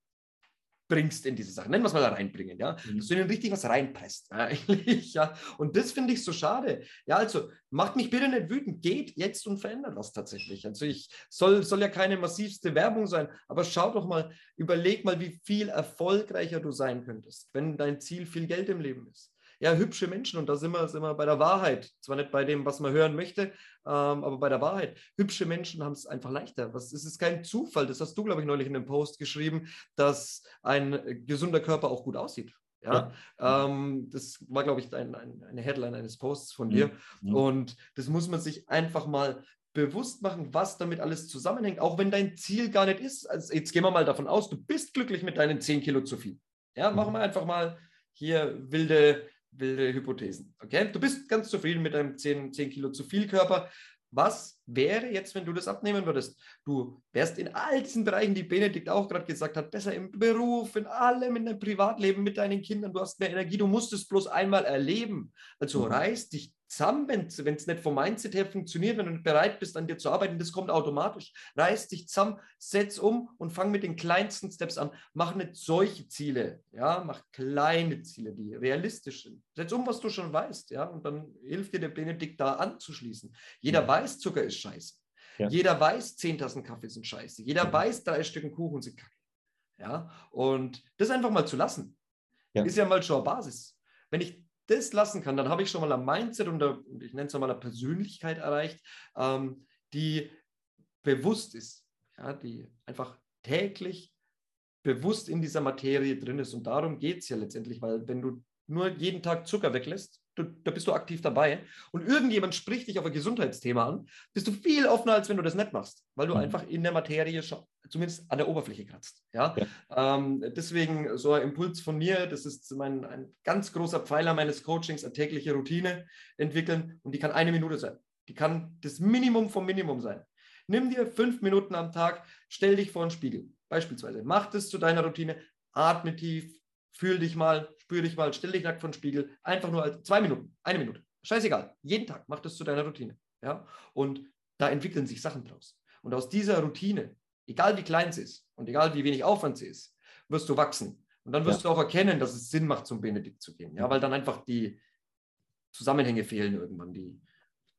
B: bringst in diese Sachen. Nennen wir es mal da reinbringen, ja. Mhm. Dass du ihnen richtig was reinpresst, ja, ja. Und das finde ich so schade. Ja, also macht mich bitte nicht wütend. Geht jetzt und verändert was tatsächlich. Also ich soll, soll ja keine massivste Werbung sein, aber schau doch mal, überleg mal, wie viel erfolgreicher du sein könntest, wenn dein Ziel viel Geld im Leben ist ja, hübsche Menschen, und da sind wir, sind wir bei der Wahrheit. Zwar nicht bei dem, was man hören möchte, ähm, aber bei der Wahrheit. Hübsche Menschen haben es einfach leichter. Was, es ist kein Zufall, das hast du, glaube ich, neulich in einem Post geschrieben, dass ein gesunder Körper auch gut aussieht. Ja, ja. Ähm, das war, glaube ich, ein, ein, eine Headline eines Posts von dir. Mhm. Und das muss man sich einfach mal bewusst machen, was damit alles zusammenhängt, auch wenn dein Ziel gar nicht ist. Also jetzt gehen wir mal davon aus, du bist glücklich mit deinen 10 Kilo zu viel. Ja, machen mhm. wir einfach mal hier wilde wilde Hypothesen. Okay? Du bist ganz zufrieden mit deinem 10, 10 Kilo zu viel Körper. Was wäre jetzt, wenn du das abnehmen würdest? Du wärst in all diesen Bereichen, die Benedikt auch gerade gesagt hat, besser im Beruf, in allem, in deinem Privatleben mit deinen Kindern. Du hast mehr Energie, du musst es bloß einmal erleben. Also mhm. reiß dich zusammen, wenn es nicht vom Mindset her funktioniert, wenn du nicht bereit bist, an dir zu arbeiten, das kommt automatisch. Reiß dich zusammen, setz um und fang mit den kleinsten Steps an. Mach nicht solche Ziele, ja, mach kleine Ziele, die realistisch sind. Setz um, was du schon weißt, ja, und dann hilft dir der Benedikt da anzuschließen. Jeder ja. weiß, Zucker ist scheiße. Ja. Jeder weiß, zehn Tassen Kaffee sind scheiße. Jeder ja. weiß, drei Stücken Kuchen sind kacke. Ja, und das einfach mal zu lassen, ist ja mal schon eine Basis. Wenn ich das lassen kann, dann habe ich schon mal ein Mindset und eine, ich nenne es mal eine Persönlichkeit erreicht, ähm, die bewusst ist, ja, die einfach täglich bewusst in dieser Materie drin ist. Und darum geht es ja letztendlich, weil wenn du nur jeden Tag Zucker weglässt, du, da bist du aktiv dabei und irgendjemand spricht dich auf ein Gesundheitsthema an, bist du viel offener, als wenn du das nicht machst, weil du mhm. einfach in der Materie schon, zumindest an der Oberfläche kratzt. Ja? ja. Ähm, deswegen so ein Impuls von mir, das ist mein, ein ganz großer Pfeiler meines Coachings, eine tägliche Routine entwickeln und die kann eine Minute sein. Die kann das Minimum vom Minimum sein. Nimm dir fünf Minuten am Tag, stell dich vor einen Spiegel. Beispielsweise, mach das zu deiner Routine, atme tief, fühl dich mal, spür dich mal, stell dich nackt vor den Spiegel, einfach nur als zwei Minuten, eine Minute. Scheißegal, jeden Tag mach das zu deiner Routine. Ja? Und da entwickeln sich Sachen draus. Und aus dieser Routine, egal wie klein sie ist und egal wie wenig Aufwand sie ist, wirst du wachsen. Und dann wirst ja. du auch erkennen, dass es Sinn macht, zum Benedikt zu gehen. Ja, weil dann einfach die Zusammenhänge fehlen irgendwann, die,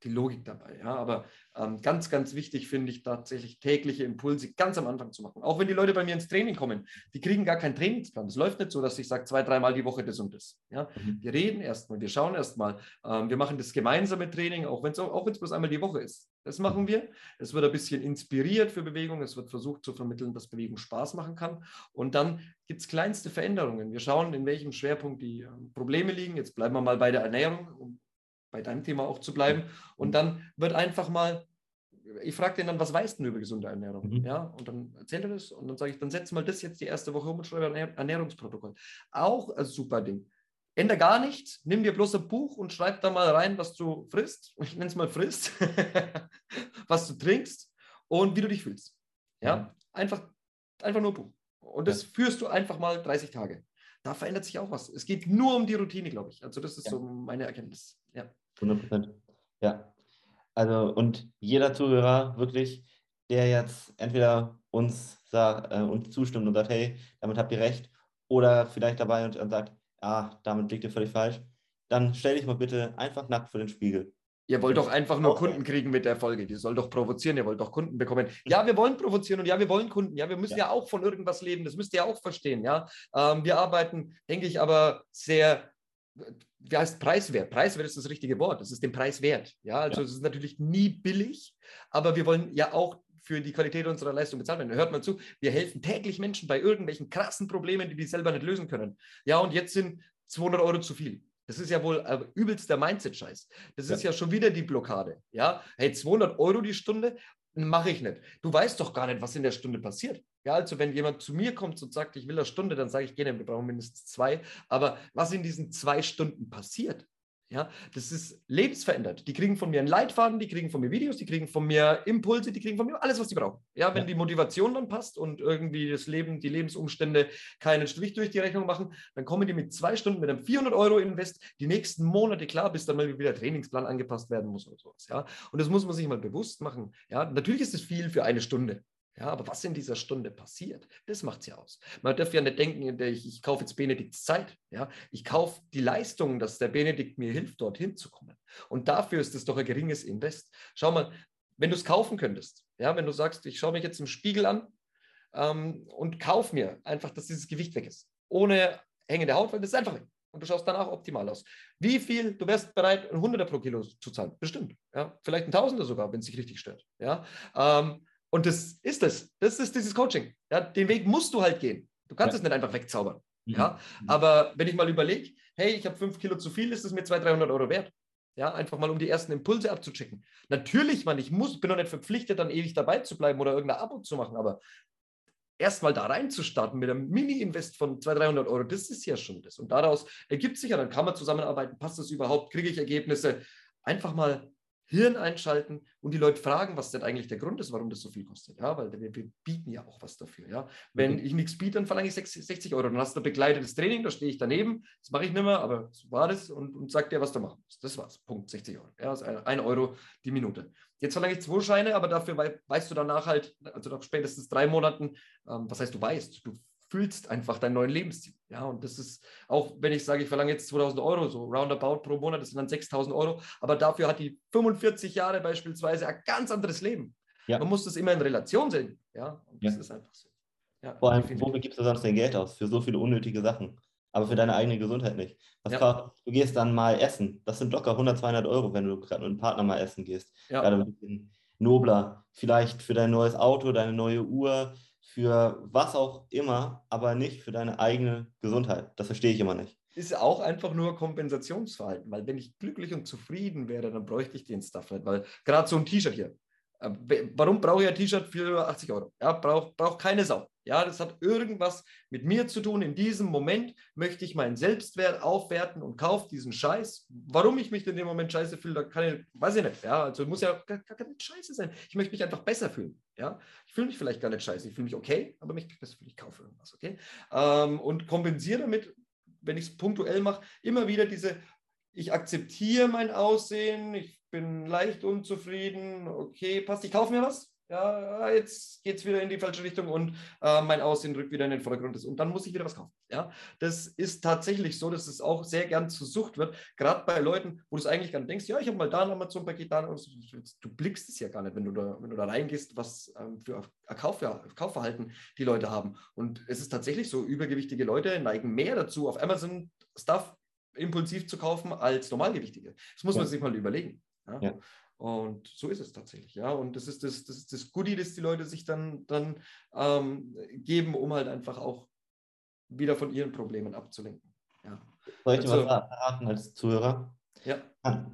B: die Logik dabei. Ja, aber ähm, ganz, ganz wichtig finde ich tatsächlich tägliche Impulse ganz am Anfang zu machen. Auch wenn die Leute bei mir ins Training kommen, die kriegen gar keinen Trainingsplan. Es läuft nicht so, dass ich sage, zwei, dreimal die Woche das und das. Ja, mhm. wir reden erstmal, wir schauen erstmal, ähm, wir machen das gemeinsame Training, auch wenn es auch wenn's bloß einmal die Woche ist. Das machen wir. Es wird ein bisschen inspiriert für Bewegung. Es wird versucht zu vermitteln, dass Bewegung Spaß machen kann. Und dann gibt es kleinste Veränderungen. Wir schauen, in welchem Schwerpunkt die ähm, Probleme liegen. Jetzt bleiben wir mal bei der Ernährung, um bei deinem Thema auch zu bleiben. Und dann wird einfach mal, ich frage den dann, was weißt du über gesunde Ernährung? Mhm. Ja, und dann erzählt er das und dann sage ich, dann setz mal das jetzt die erste Woche um und schreibe ein Ernährungsprotokoll. Auch ein super Ding. ändere gar nichts, nimm dir bloß ein Buch und schreib da mal rein, was du frisst. Ich nenne es mal frisst, was du trinkst und wie du dich fühlst. Ja, mhm. einfach, einfach nur Buch. Und das ja. führst du einfach mal 30 Tage. Da verändert sich auch was. Es geht nur um die Routine, glaube ich. Also, das ist ja. so meine Erkenntnis. Ja.
A: 100 Prozent. Ja. Also, und jeder Zuhörer wirklich, der jetzt entweder uns, sagt, äh, uns zustimmt und sagt, hey, damit habt ihr recht, oder vielleicht dabei und, und sagt, ah, damit liegt ihr völlig falsch, dann stell dich mal bitte einfach nackt vor den Spiegel.
B: Ihr wollt doch einfach nur Kunden kriegen mit der Folge. Die soll doch provozieren. Ihr wollt doch Kunden bekommen. Ja, wir wollen provozieren und ja, wir wollen Kunden. Ja, wir müssen ja, ja auch von irgendwas leben. Das müsst ihr auch verstehen. Ja, ähm, wir arbeiten, denke ich, aber sehr, wie heißt preiswert? Preiswert ist das richtige Wort. Das ist den Preis wert. Ja, also es ist natürlich nie billig, aber wir wollen ja auch für die Qualität unserer Leistung bezahlt werden. Hört mal zu, wir helfen täglich Menschen bei irgendwelchen krassen Problemen, die die selber nicht lösen können. Ja, und jetzt sind 200 Euro zu viel. Das ist ja wohl äh, übelst der Mindset-Scheiß. Das ist ja. ja schon wieder die Blockade. Ja, hey, 200 Euro die Stunde mache ich nicht. Du weißt doch gar nicht, was in der Stunde passiert. Ja, also wenn jemand zu mir kommt und sagt, ich will eine Stunde, dann sage ich gerne, wir brauchen mindestens zwei. Aber was in diesen zwei Stunden passiert, ja, das ist lebensverändert. Die kriegen von mir einen Leitfaden, die kriegen von mir Videos, die kriegen von mir Impulse, die kriegen von mir alles, was sie brauchen. Ja, wenn ja. die Motivation dann passt und irgendwie das Leben, die Lebensumstände keinen Strich durch die Rechnung machen, dann kommen die mit zwei Stunden mit einem 400 Euro Invest die nächsten Monate klar, bis dann mal wieder der Trainingsplan angepasst werden muss oder sowas. Ja, und das muss man sich mal bewusst machen. Ja, natürlich ist es viel für eine Stunde. Ja, aber was in dieser Stunde passiert, das macht es ja aus. Man darf ja nicht denken, ich, ich kaufe jetzt Benedikts Zeit. Ja? Ich kaufe die Leistung, dass der Benedikt mir hilft, dorthin zu kommen. Und dafür ist es doch ein geringes Invest. Schau mal, wenn du es kaufen könntest, ja, wenn du sagst, ich schaue mich jetzt im Spiegel an ähm, und kauf mir einfach, dass dieses Gewicht weg ist. Ohne hängende Haut, weil das ist einfach weg. Und du schaust danach optimal aus. Wie viel, du wärst bereit, ein Hunderter pro Kilo zu zahlen? Bestimmt. Ja? Vielleicht ein Tausender sogar, wenn es sich richtig stört. Ja? Ähm, und das ist es. Das ist dieses Coaching. Ja, den Weg musst du halt gehen. Du kannst ja. es nicht einfach wegzaubern. Mhm. Ja, mhm. aber wenn ich mal überlege, hey, ich habe fünf Kilo zu viel, ist es mir 200, 300 Euro wert. Ja, einfach mal um die ersten Impulse abzuchecken. Natürlich, man, ich muss, bin noch nicht verpflichtet, dann ewig dabei zu bleiben oder irgendein Abo zu machen, aber erstmal da reinzustarten mit einem Mini-Invest von 200, 300 Euro, das ist ja schon das. Und daraus ergibt sich ja, dann kann man zusammenarbeiten, passt das überhaupt, kriege ich Ergebnisse. Einfach mal Hirn einschalten und die Leute fragen, was denn eigentlich der Grund ist, warum das so viel kostet. Ja, weil wir, wir bieten ja auch was dafür. Ja, wenn mhm. ich nichts biete, dann verlange ich 60 Euro. Dann hast du ein begleitetes Training, da stehe ich daneben. Das mache ich nicht mehr, aber so war das und, und sag dir, was du machen musst. Das war's. Punkt. 60 Euro. Ja, das ist ein, Euro die Minute. Jetzt verlange ich zwei Scheine, aber dafür weißt du danach halt, also nach spätestens drei Monaten, ähm, was heißt du weißt, du fühlst einfach deinen neuen Lebensstil. Ja, und das ist auch, wenn ich sage, ich verlange jetzt 2000 Euro, so roundabout pro Monat, das sind dann 6000 Euro, aber dafür hat die 45 Jahre beispielsweise ein ganz anderes Leben. Ja. Man muss das immer in Relation sehen. Ja, und das ja. ist einfach so.
A: Ja, Vor allem, wofür gibst du sonst dein Geld aus? Für so viele unnötige Sachen. Aber für deine eigene Gesundheit nicht. Was ja. du gehst dann mal essen. Das sind locker 100, 200 Euro, wenn du gerade mit einem Partner mal essen gehst. Ja. Gerade ein bisschen nobler. Vielleicht für dein neues Auto, deine neue Uhr, für was auch immer, aber nicht für deine eigene Gesundheit. Das verstehe ich immer nicht.
B: Ist auch einfach nur Kompensationsverhalten, weil wenn ich glücklich und zufrieden wäre, dann bräuchte ich den Stuff nicht, weil gerade so ein T-Shirt hier, äh, warum brauche ich ein T-Shirt für 80 Euro? Ja, braucht brauch keine Sau. Ja, das hat irgendwas mit mir zu tun. In diesem Moment möchte ich meinen Selbstwert aufwerten und kaufe diesen Scheiß. Warum ich mich in dem Moment scheiße fühle, da kann ich, weiß ich nicht. Ja, also muss ja gar, gar nicht scheiße sein. Ich möchte mich einfach besser fühlen. Ja, ich fühle mich vielleicht gar nicht scheiße. Ich fühle mich okay, aber mich besser fühlen. Ich kaufe irgendwas, okay? Ähm, und kompensiere damit, wenn ich es punktuell mache, immer wieder diese, ich akzeptiere mein Aussehen, ich bin leicht unzufrieden, okay, passt, ich kaufe mir was, ja, jetzt geht es wieder in die falsche Richtung und äh, mein Aussehen rückt wieder in den Vordergrund. Und dann muss ich wieder was kaufen. Ja, das ist tatsächlich so, dass es auch sehr gern zur Sucht wird, gerade bei Leuten, wo du es eigentlich gar nicht denkst, ja, ich habe mal da ein Amazon-Paket, da du blickst es ja gar nicht, wenn du da, wenn du da reingehst, was ähm, für Kauf, ja, Kaufverhalten die Leute haben. Und es ist tatsächlich so, übergewichtige Leute neigen mehr dazu, auf Amazon Stuff impulsiv zu kaufen als Normalgewichtige. Das muss man sich mal überlegen. Ja? Und so ist es tatsächlich, ja. Und das ist das, das, ist das Goodie, das die Leute sich dann, dann ähm, geben, um halt einfach auch wieder von ihren Problemen abzulenken. Ja.
A: Soll ich dir also, was verraten als Zuhörer? Ja.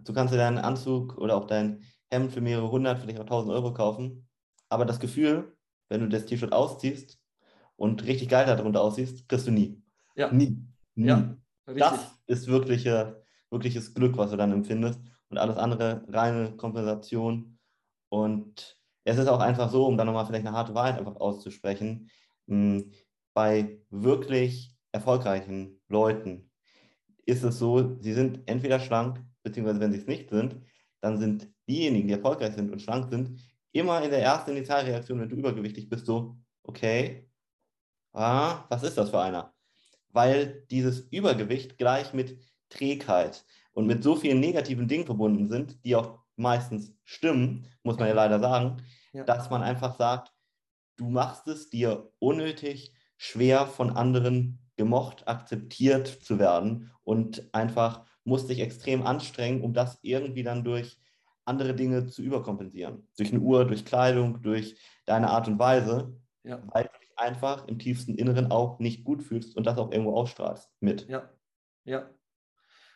A: Du kannst dir deinen Anzug oder auch dein Hemd für mehrere hundert, vielleicht auch tausend Euro kaufen. Aber das Gefühl, wenn du das T-Shirt ausziehst und richtig geil darunter aussiehst, kriegst du nie. Ja. Nie. nie. Ja, das ist wirkliche, wirkliches Glück, was du dann empfindest und alles andere reine Kompensation. Und es ist auch einfach so, um dann nochmal vielleicht eine harte Wahrheit einfach auszusprechen, bei wirklich erfolgreichen Leuten ist es so, sie sind entweder schlank, beziehungsweise wenn sie es nicht sind, dann sind diejenigen, die erfolgreich sind und schlank sind, immer in der ersten Initialreaktion, wenn du übergewichtig bist, so, okay, ah, was ist das für einer? Weil dieses Übergewicht gleich mit Trägheit und mit so vielen negativen Dingen verbunden sind, die auch meistens stimmen, muss man ja leider sagen, ja. dass man einfach sagt, du machst es dir unnötig schwer von anderen gemocht, akzeptiert zu werden und einfach musst dich extrem anstrengen, um das irgendwie dann durch andere Dinge zu überkompensieren. Durch eine Uhr, durch Kleidung, durch deine Art und Weise, ja. weil du dich einfach im tiefsten Inneren auch nicht gut fühlst und das auch irgendwo ausstrahlst mit.
B: Ja, ja.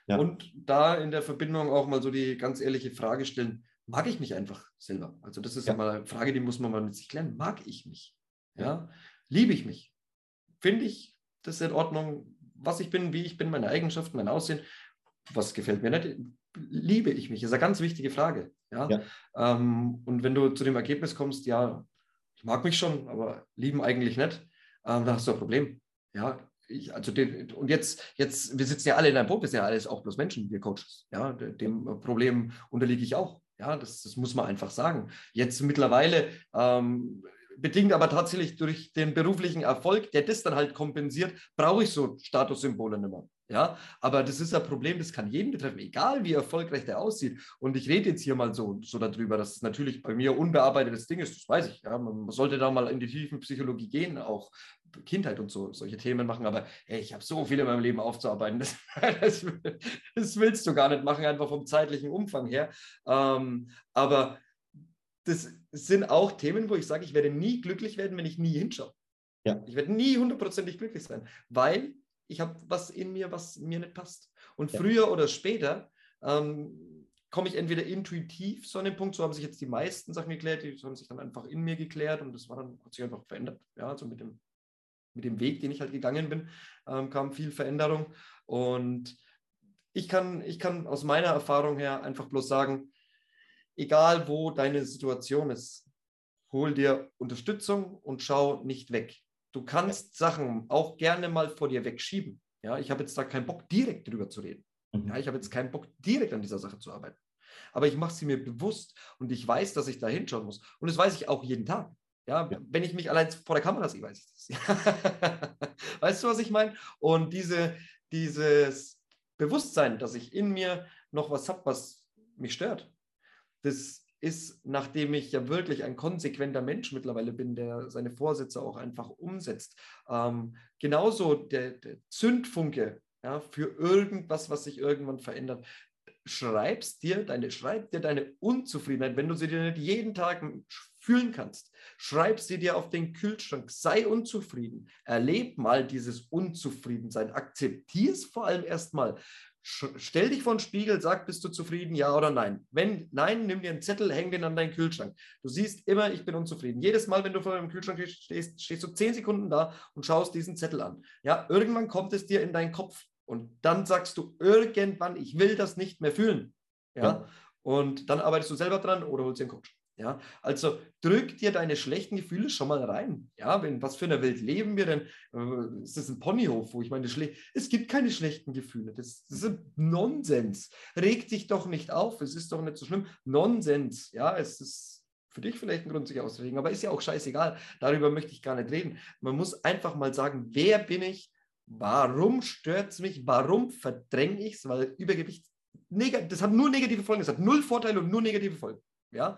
B: Ja. Und da in der Verbindung auch mal so die ganz ehrliche Frage stellen, mag ich mich einfach selber? Also das ist ja, mal eine Frage, die muss man mal mit sich klären. Mag ich mich? Ja? Liebe ich mich? Finde ich das in Ordnung, was ich bin, wie ich bin, meine Eigenschaften, mein Aussehen? Was gefällt mir nicht? Liebe ich mich? Das ist eine ganz wichtige Frage. Ja? ja. Ähm, und wenn du zu dem Ergebnis kommst, ja, ich mag mich schon, aber lieben eigentlich nicht, ähm, dann hast du ein Problem. Ja, ich, also den, und jetzt, jetzt, wir sitzen ja alle in einem Boot, wir sind ja alles auch bloß Menschen, wir Coaches. Ja, dem Problem unterliege ich auch. Ja, das, das muss man einfach sagen. Jetzt mittlerweile, ähm, bedingt aber tatsächlich durch den beruflichen Erfolg, der das dann halt kompensiert, brauche ich so Statussymbole nicht mehr. Ja, aber das ist ein Problem, das kann jeden betreffen, egal wie erfolgreich der aussieht. Und ich rede jetzt hier mal so, so darüber, dass es natürlich bei mir unbearbeitetes Ding ist, das weiß ich. Ja. Man sollte da mal in die tiefen Psychologie gehen, auch Kindheit und so, solche Themen machen. Aber hey, ich habe so viel in meinem Leben aufzuarbeiten. Das, das, das, willst du gar nicht machen, einfach vom zeitlichen Umfang her. Ähm, aber das sind auch Themen, wo ich sage, ich werde nie glücklich werden, wenn ich nie hinschaue. Ja. Ich werde nie hundertprozentig glücklich sein, weil ich habe was in mir, was mir nicht passt. Und ja. früher oder später ähm, komme ich entweder intuitiv so an den Punkt, so haben sich jetzt die meisten Sachen geklärt, die haben sich dann einfach in mir geklärt und das war dann, hat sich einfach verändert. Ja, also mit dem, mit dem Weg, den ich halt gegangen bin, ähm, kam viel Veränderung. Und ich kann, ich kann aus meiner Erfahrung her einfach bloß sagen, egal wo deine Situation ist, hol dir Unterstützung und schau nicht weg. Du kannst Sachen auch gerne mal vor dir wegschieben. Ja, ich habe jetzt da keinen Bock, direkt drüber zu reden. Mhm. Ja, ich habe jetzt keinen Bock, direkt an dieser Sache zu arbeiten. Aber ich mache sie mir bewusst und ich weiß, dass ich da hinschauen muss. Und das weiß ich auch jeden Tag. Ja, ja. wenn ich mich allein vor der Kamera sehe, weiß ich das. weißt du, was ich meine? Und diese, dieses Bewusstsein, dass ich in mir noch was habe, was mich stört, das ist, nachdem ich ja wirklich ein konsequenter Mensch mittlerweile bin, der seine Vorsätze auch einfach umsetzt, ähm, genauso der, der Zündfunke ja, für irgendwas, was sich irgendwann verändert. Schreibst dir deine, schreib dir deine Unzufriedenheit, wenn du sie dir nicht jeden Tag fühlen kannst. Schreib sie dir auf den Kühlschrank. Sei unzufrieden. Erleb mal dieses Unzufriedensein. Akzeptier es vor allem erstmal stell dich vor den Spiegel, sag, bist du zufrieden, ja oder nein? Wenn nein, nimm dir einen Zettel, häng den an deinen Kühlschrank. Du siehst immer, ich bin unzufrieden. Jedes Mal, wenn du vor dem Kühlschrank stehst, stehst du zehn Sekunden da und schaust diesen Zettel an. Ja, irgendwann kommt es dir in deinen Kopf und dann sagst du irgendwann, ich will das nicht mehr fühlen. Ja, ja. und dann arbeitest du selber dran oder holst dir einen Coach. Ja, also drück dir deine schlechten Gefühle schon mal rein. Ja, wenn, was für eine Welt leben wir denn? Äh, ist das ein Ponyhof, wo ich meine, es gibt keine schlechten Gefühle. Das, das ist Nonsens. Reg dich doch nicht auf. Es ist doch nicht so schlimm. Nonsens. Ja, es ist für dich vielleicht ein Grund, sich auszuregen, aber ist ja auch scheißegal. Darüber möchte ich gar nicht reden. Man muss einfach mal sagen, wer bin ich? Warum stört es mich? Warum verdränge ich es? Weil Übergewicht, das hat nur negative Folgen. Es hat null Vorteile und nur negative Folgen. Ja,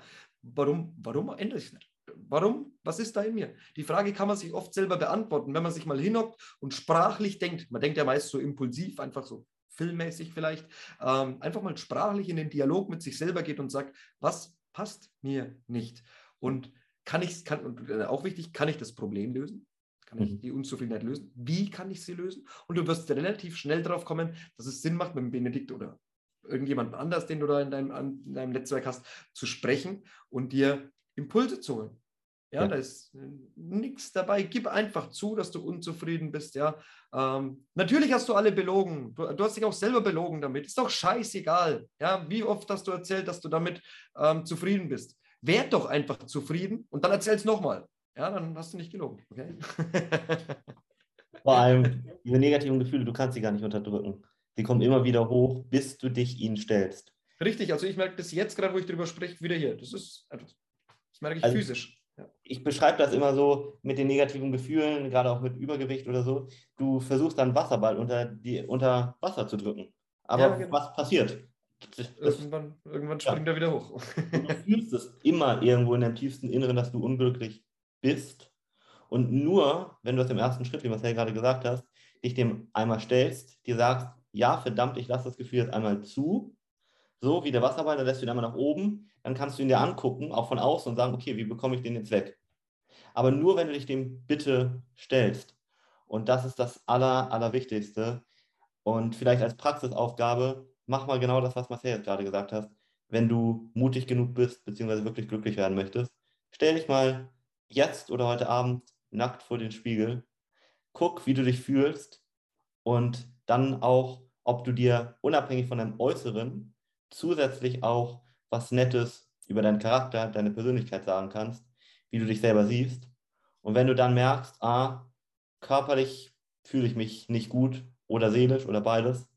B: warum, warum ändere ich es nicht? Warum? Was ist da in mir? Die Frage kann man sich oft selber beantworten, wenn man sich mal hinhockt und sprachlich denkt. Man denkt ja meist so impulsiv, einfach so filmmäßig vielleicht. Ähm, einfach mal sprachlich in den Dialog mit sich selber geht und sagt, was passt mir nicht? Und kann ich es, und äh, auch wichtig, kann ich das Problem lösen? Kann ich mhm. die Unzufriedenheit lösen? Wie kann ich sie lösen? Und du wirst relativ schnell darauf kommen, dass es Sinn macht, mit dem Benedikt oder irgendjemanden anders, den du da in deinem, in deinem Netzwerk hast, zu sprechen und dir Impulse zu holen. Ja, ja. da ist äh, nichts dabei. Gib einfach zu, dass du unzufrieden bist. Ja, ähm, natürlich hast du alle belogen. Du, du, hast dich auch selber belogen damit. Ist doch scheißegal. Ja, wie oft hast du erzählt, dass du damit ähm, zufrieden bist? Werd doch einfach zufrieden und dann erzähl es nochmal. Ja, dann hast du nicht gelogen. Okay?
A: Vor allem diese negativen Gefühle, du kannst sie gar nicht unterdrücken. Sie kommen immer wieder hoch, bis du dich ihnen stellst.
B: Richtig, also ich merke das jetzt gerade, wo ich darüber spreche, wieder hier. Das ist, das merke ich also, physisch.
A: Ja. Ich beschreibe das immer so mit den negativen Gefühlen, gerade auch mit Übergewicht oder so. Du versuchst dann Wasserball unter, die, unter Wasser zu drücken. Aber ja, genau. was passiert?
B: Das, irgendwann, irgendwann springt ja. er wieder hoch.
A: du fühlst es immer irgendwo in deinem tiefsten Inneren, dass du unglücklich bist. Und nur, wenn du das im ersten Schritt, wie Marcel gerade gesagt hast, dich dem einmal stellst, dir sagst, ja, verdammt, ich lasse das Gefühl jetzt einmal zu, so wie der Wasserball, dann lässt du ihn einmal nach oben, dann kannst du ihn dir angucken, auch von außen und sagen, okay, wie bekomme ich den jetzt weg? Aber nur, wenn du dich dem bitte stellst. Und das ist das Aller, Allerwichtigste. Und vielleicht als Praxisaufgabe, mach mal genau das, was Marcel jetzt gerade gesagt hat. Wenn du mutig genug bist, beziehungsweise wirklich glücklich werden möchtest, stell dich mal jetzt oder heute Abend nackt vor den Spiegel, guck, wie du dich fühlst und dann auch, ob du dir unabhängig von deinem Äußeren zusätzlich auch was Nettes über deinen Charakter, deine Persönlichkeit sagen kannst, wie du dich selber siehst. Und wenn du dann merkst, ah, körperlich fühle ich mich nicht gut oder seelisch oder beides,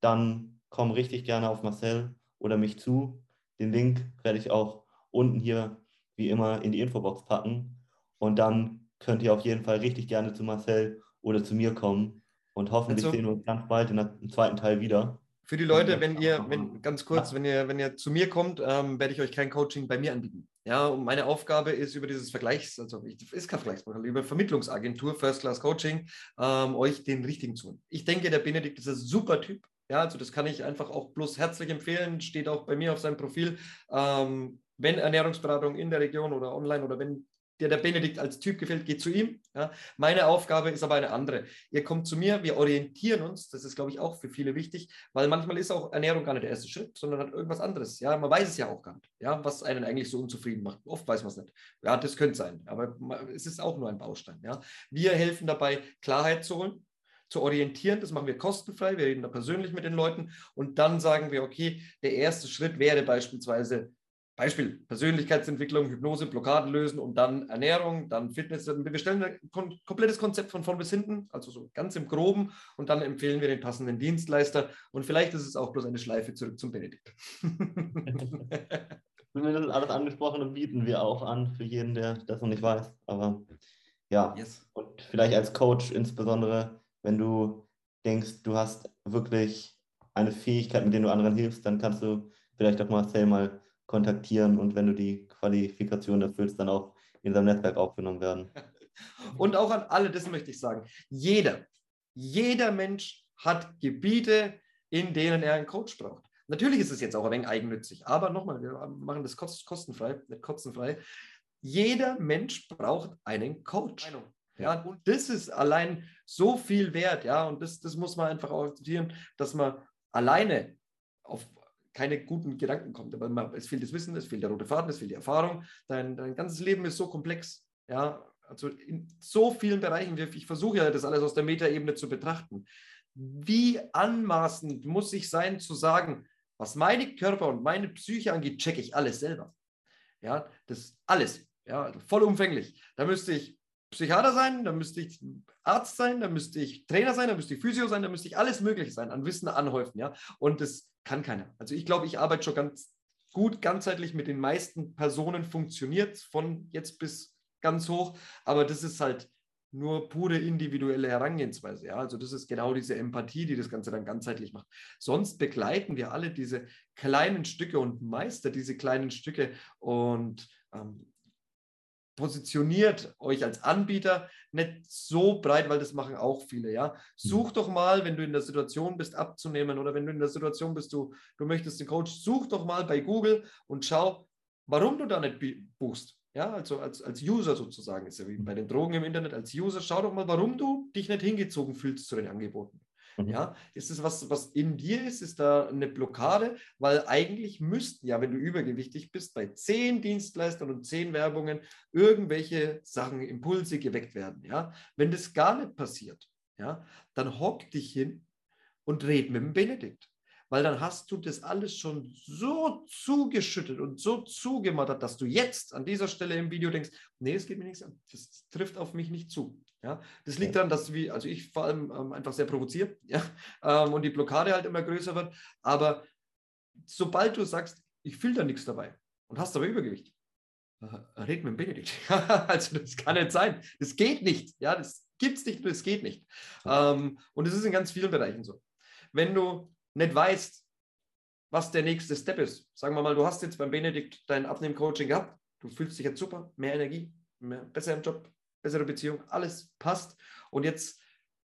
A: dann komm richtig gerne auf Marcel oder mich zu. Den Link werde ich auch unten hier wie immer in die Infobox packen. Und dann könnt ihr auf jeden Fall richtig gerne zu Marcel oder zu mir kommen. Und hoffentlich also, sehen wir uns ganz bald im zweiten Teil wieder.
B: Für die Leute, wenn ihr, wenn, ganz kurz, wenn ihr, wenn ihr zu mir kommt, ähm, werde ich euch kein Coaching bei mir anbieten. Ja, und meine Aufgabe ist über dieses Vergleichs, also ich, ist kein Vergleichsmodell, über Vermittlungsagentur, First Class Coaching, ähm, euch den richtigen zu holen. Ich denke, der Benedikt ist ein super Typ. Ja, also das kann ich einfach auch bloß herzlich empfehlen, steht auch bei mir auf seinem Profil. Ähm, wenn Ernährungsberatung in der Region oder online oder wenn dir der Benedikt als Typ gefällt, geht zu ihm. Ja. Meine Aufgabe ist aber eine andere. Ihr kommt zu mir, wir orientieren uns, das ist, glaube ich, auch für viele wichtig, weil manchmal ist auch Ernährung gar nicht der erste Schritt, sondern hat irgendwas anderes. Ja, man weiß es ja auch gar nicht, ja, was einen eigentlich so unzufrieden macht. Oft weiß man es nicht. Ja, das könnte sein, aber es ist auch nur ein Baustein. Ja. Wir helfen dabei, Klarheit zu holen, zu orientieren. Das machen wir kostenfrei. Wir reden da persönlich mit den Leuten und dann sagen wir, okay, der erste Schritt wäre beispielsweise Beispiel Persönlichkeitsentwicklung, Hypnose, Blockaden lösen und dann Ernährung, dann Fitness. Wir stellen ein komplettes Konzept von vorn bis hinten, also so ganz im Groben und dann empfehlen wir den passenden Dienstleister und vielleicht ist es auch bloß eine Schleife zurück zum Benedikt.
A: Das alles angesprochene bieten wir auch an für jeden, der das noch nicht weiß. Aber ja, yes. und vielleicht als Coach insbesondere, wenn du denkst, du hast wirklich eine Fähigkeit, mit der du anderen hilfst, dann kannst du vielleicht auch Marcel mal kontaktieren und wenn du die Qualifikation erfüllst, dann auch in seinem Netzwerk aufgenommen werden.
B: Und auch an alle, das möchte ich sagen, jeder, jeder Mensch hat Gebiete, in denen er einen Coach braucht. Natürlich ist es jetzt auch ein wenig eigennützig, aber nochmal, wir machen das kostenfrei, nicht kostenfrei. Jeder Mensch braucht einen Coach. Ja, und das ist allein so viel wert, ja, und das, das muss man einfach auch akzeptieren, dass man alleine auf, keine guten Gedanken kommt. Aber man, es fehlt das Wissen, es fehlt der rote Faden, es fehlt die Erfahrung. Dein, dein ganzes Leben ist so komplex. Ja, also in so vielen Bereichen. Ich versuche ja das alles aus der Metaebene zu betrachten. Wie anmaßend muss ich sein zu sagen, was meine Körper und meine Psyche angeht, checke ich alles selber. Ja, das alles. Ja, vollumfänglich. Da müsste ich Psychiater sein, da müsste ich Arzt sein, da müsste ich Trainer sein, da müsste ich Physio sein, da müsste ich alles Mögliche sein, an Wissen anhäufen. Ja? Und das kann keiner. Also ich glaube, ich arbeite schon ganz gut ganzheitlich mit den meisten Personen, funktioniert von jetzt bis ganz hoch, aber das ist halt nur pure individuelle Herangehensweise. Ja? Also das ist genau diese Empathie, die das Ganze dann ganzheitlich macht. Sonst begleiten wir alle diese kleinen Stücke und meister diese kleinen Stücke und ähm, positioniert euch als Anbieter nicht so breit, weil das machen auch viele, ja. Such doch mal, wenn du in der Situation bist, abzunehmen oder wenn du in der Situation bist, du, du möchtest den Coach, such doch mal bei Google und schau, warum du da nicht buchst. Ja, also als, als User sozusagen, ist ja wie bei den Drogen im Internet, als User, schau doch mal, warum du dich nicht hingezogen fühlst zu den Angeboten. Mhm. Ja, ist es was, was in dir ist? Ist da eine Blockade? Weil eigentlich müssten ja, wenn du übergewichtig bist, bei zehn Dienstleistern und zehn Werbungen irgendwelche Sachen, Impulse geweckt werden. Ja, wenn das gar nicht passiert, ja, dann hock dich hin und red mit dem Benedikt weil dann hast du das alles schon so zugeschüttet und so zugemattert, dass du jetzt an dieser Stelle im Video denkst, nee, es geht mir nichts an, das trifft auf mich nicht zu. Ja, das liegt daran, dass wir, also ich vor allem ähm, einfach sehr provoziere, ja, ähm, und die Blockade halt immer größer wird. Aber sobald du sagst, ich fühle da nichts dabei und hast aber Übergewicht, äh, red mit dem Benedikt. also das kann nicht sein. Das geht nicht. Ja, das gibt es nicht, das geht nicht. Ähm, und es ist in ganz vielen Bereichen so. Wenn du nicht weißt, was der nächste Step ist. Sagen wir mal, du hast jetzt beim Benedikt dein Abnehmen-Coaching gehabt, du fühlst dich jetzt super, mehr Energie, mehr, besser im Job, bessere Beziehung, alles passt und jetzt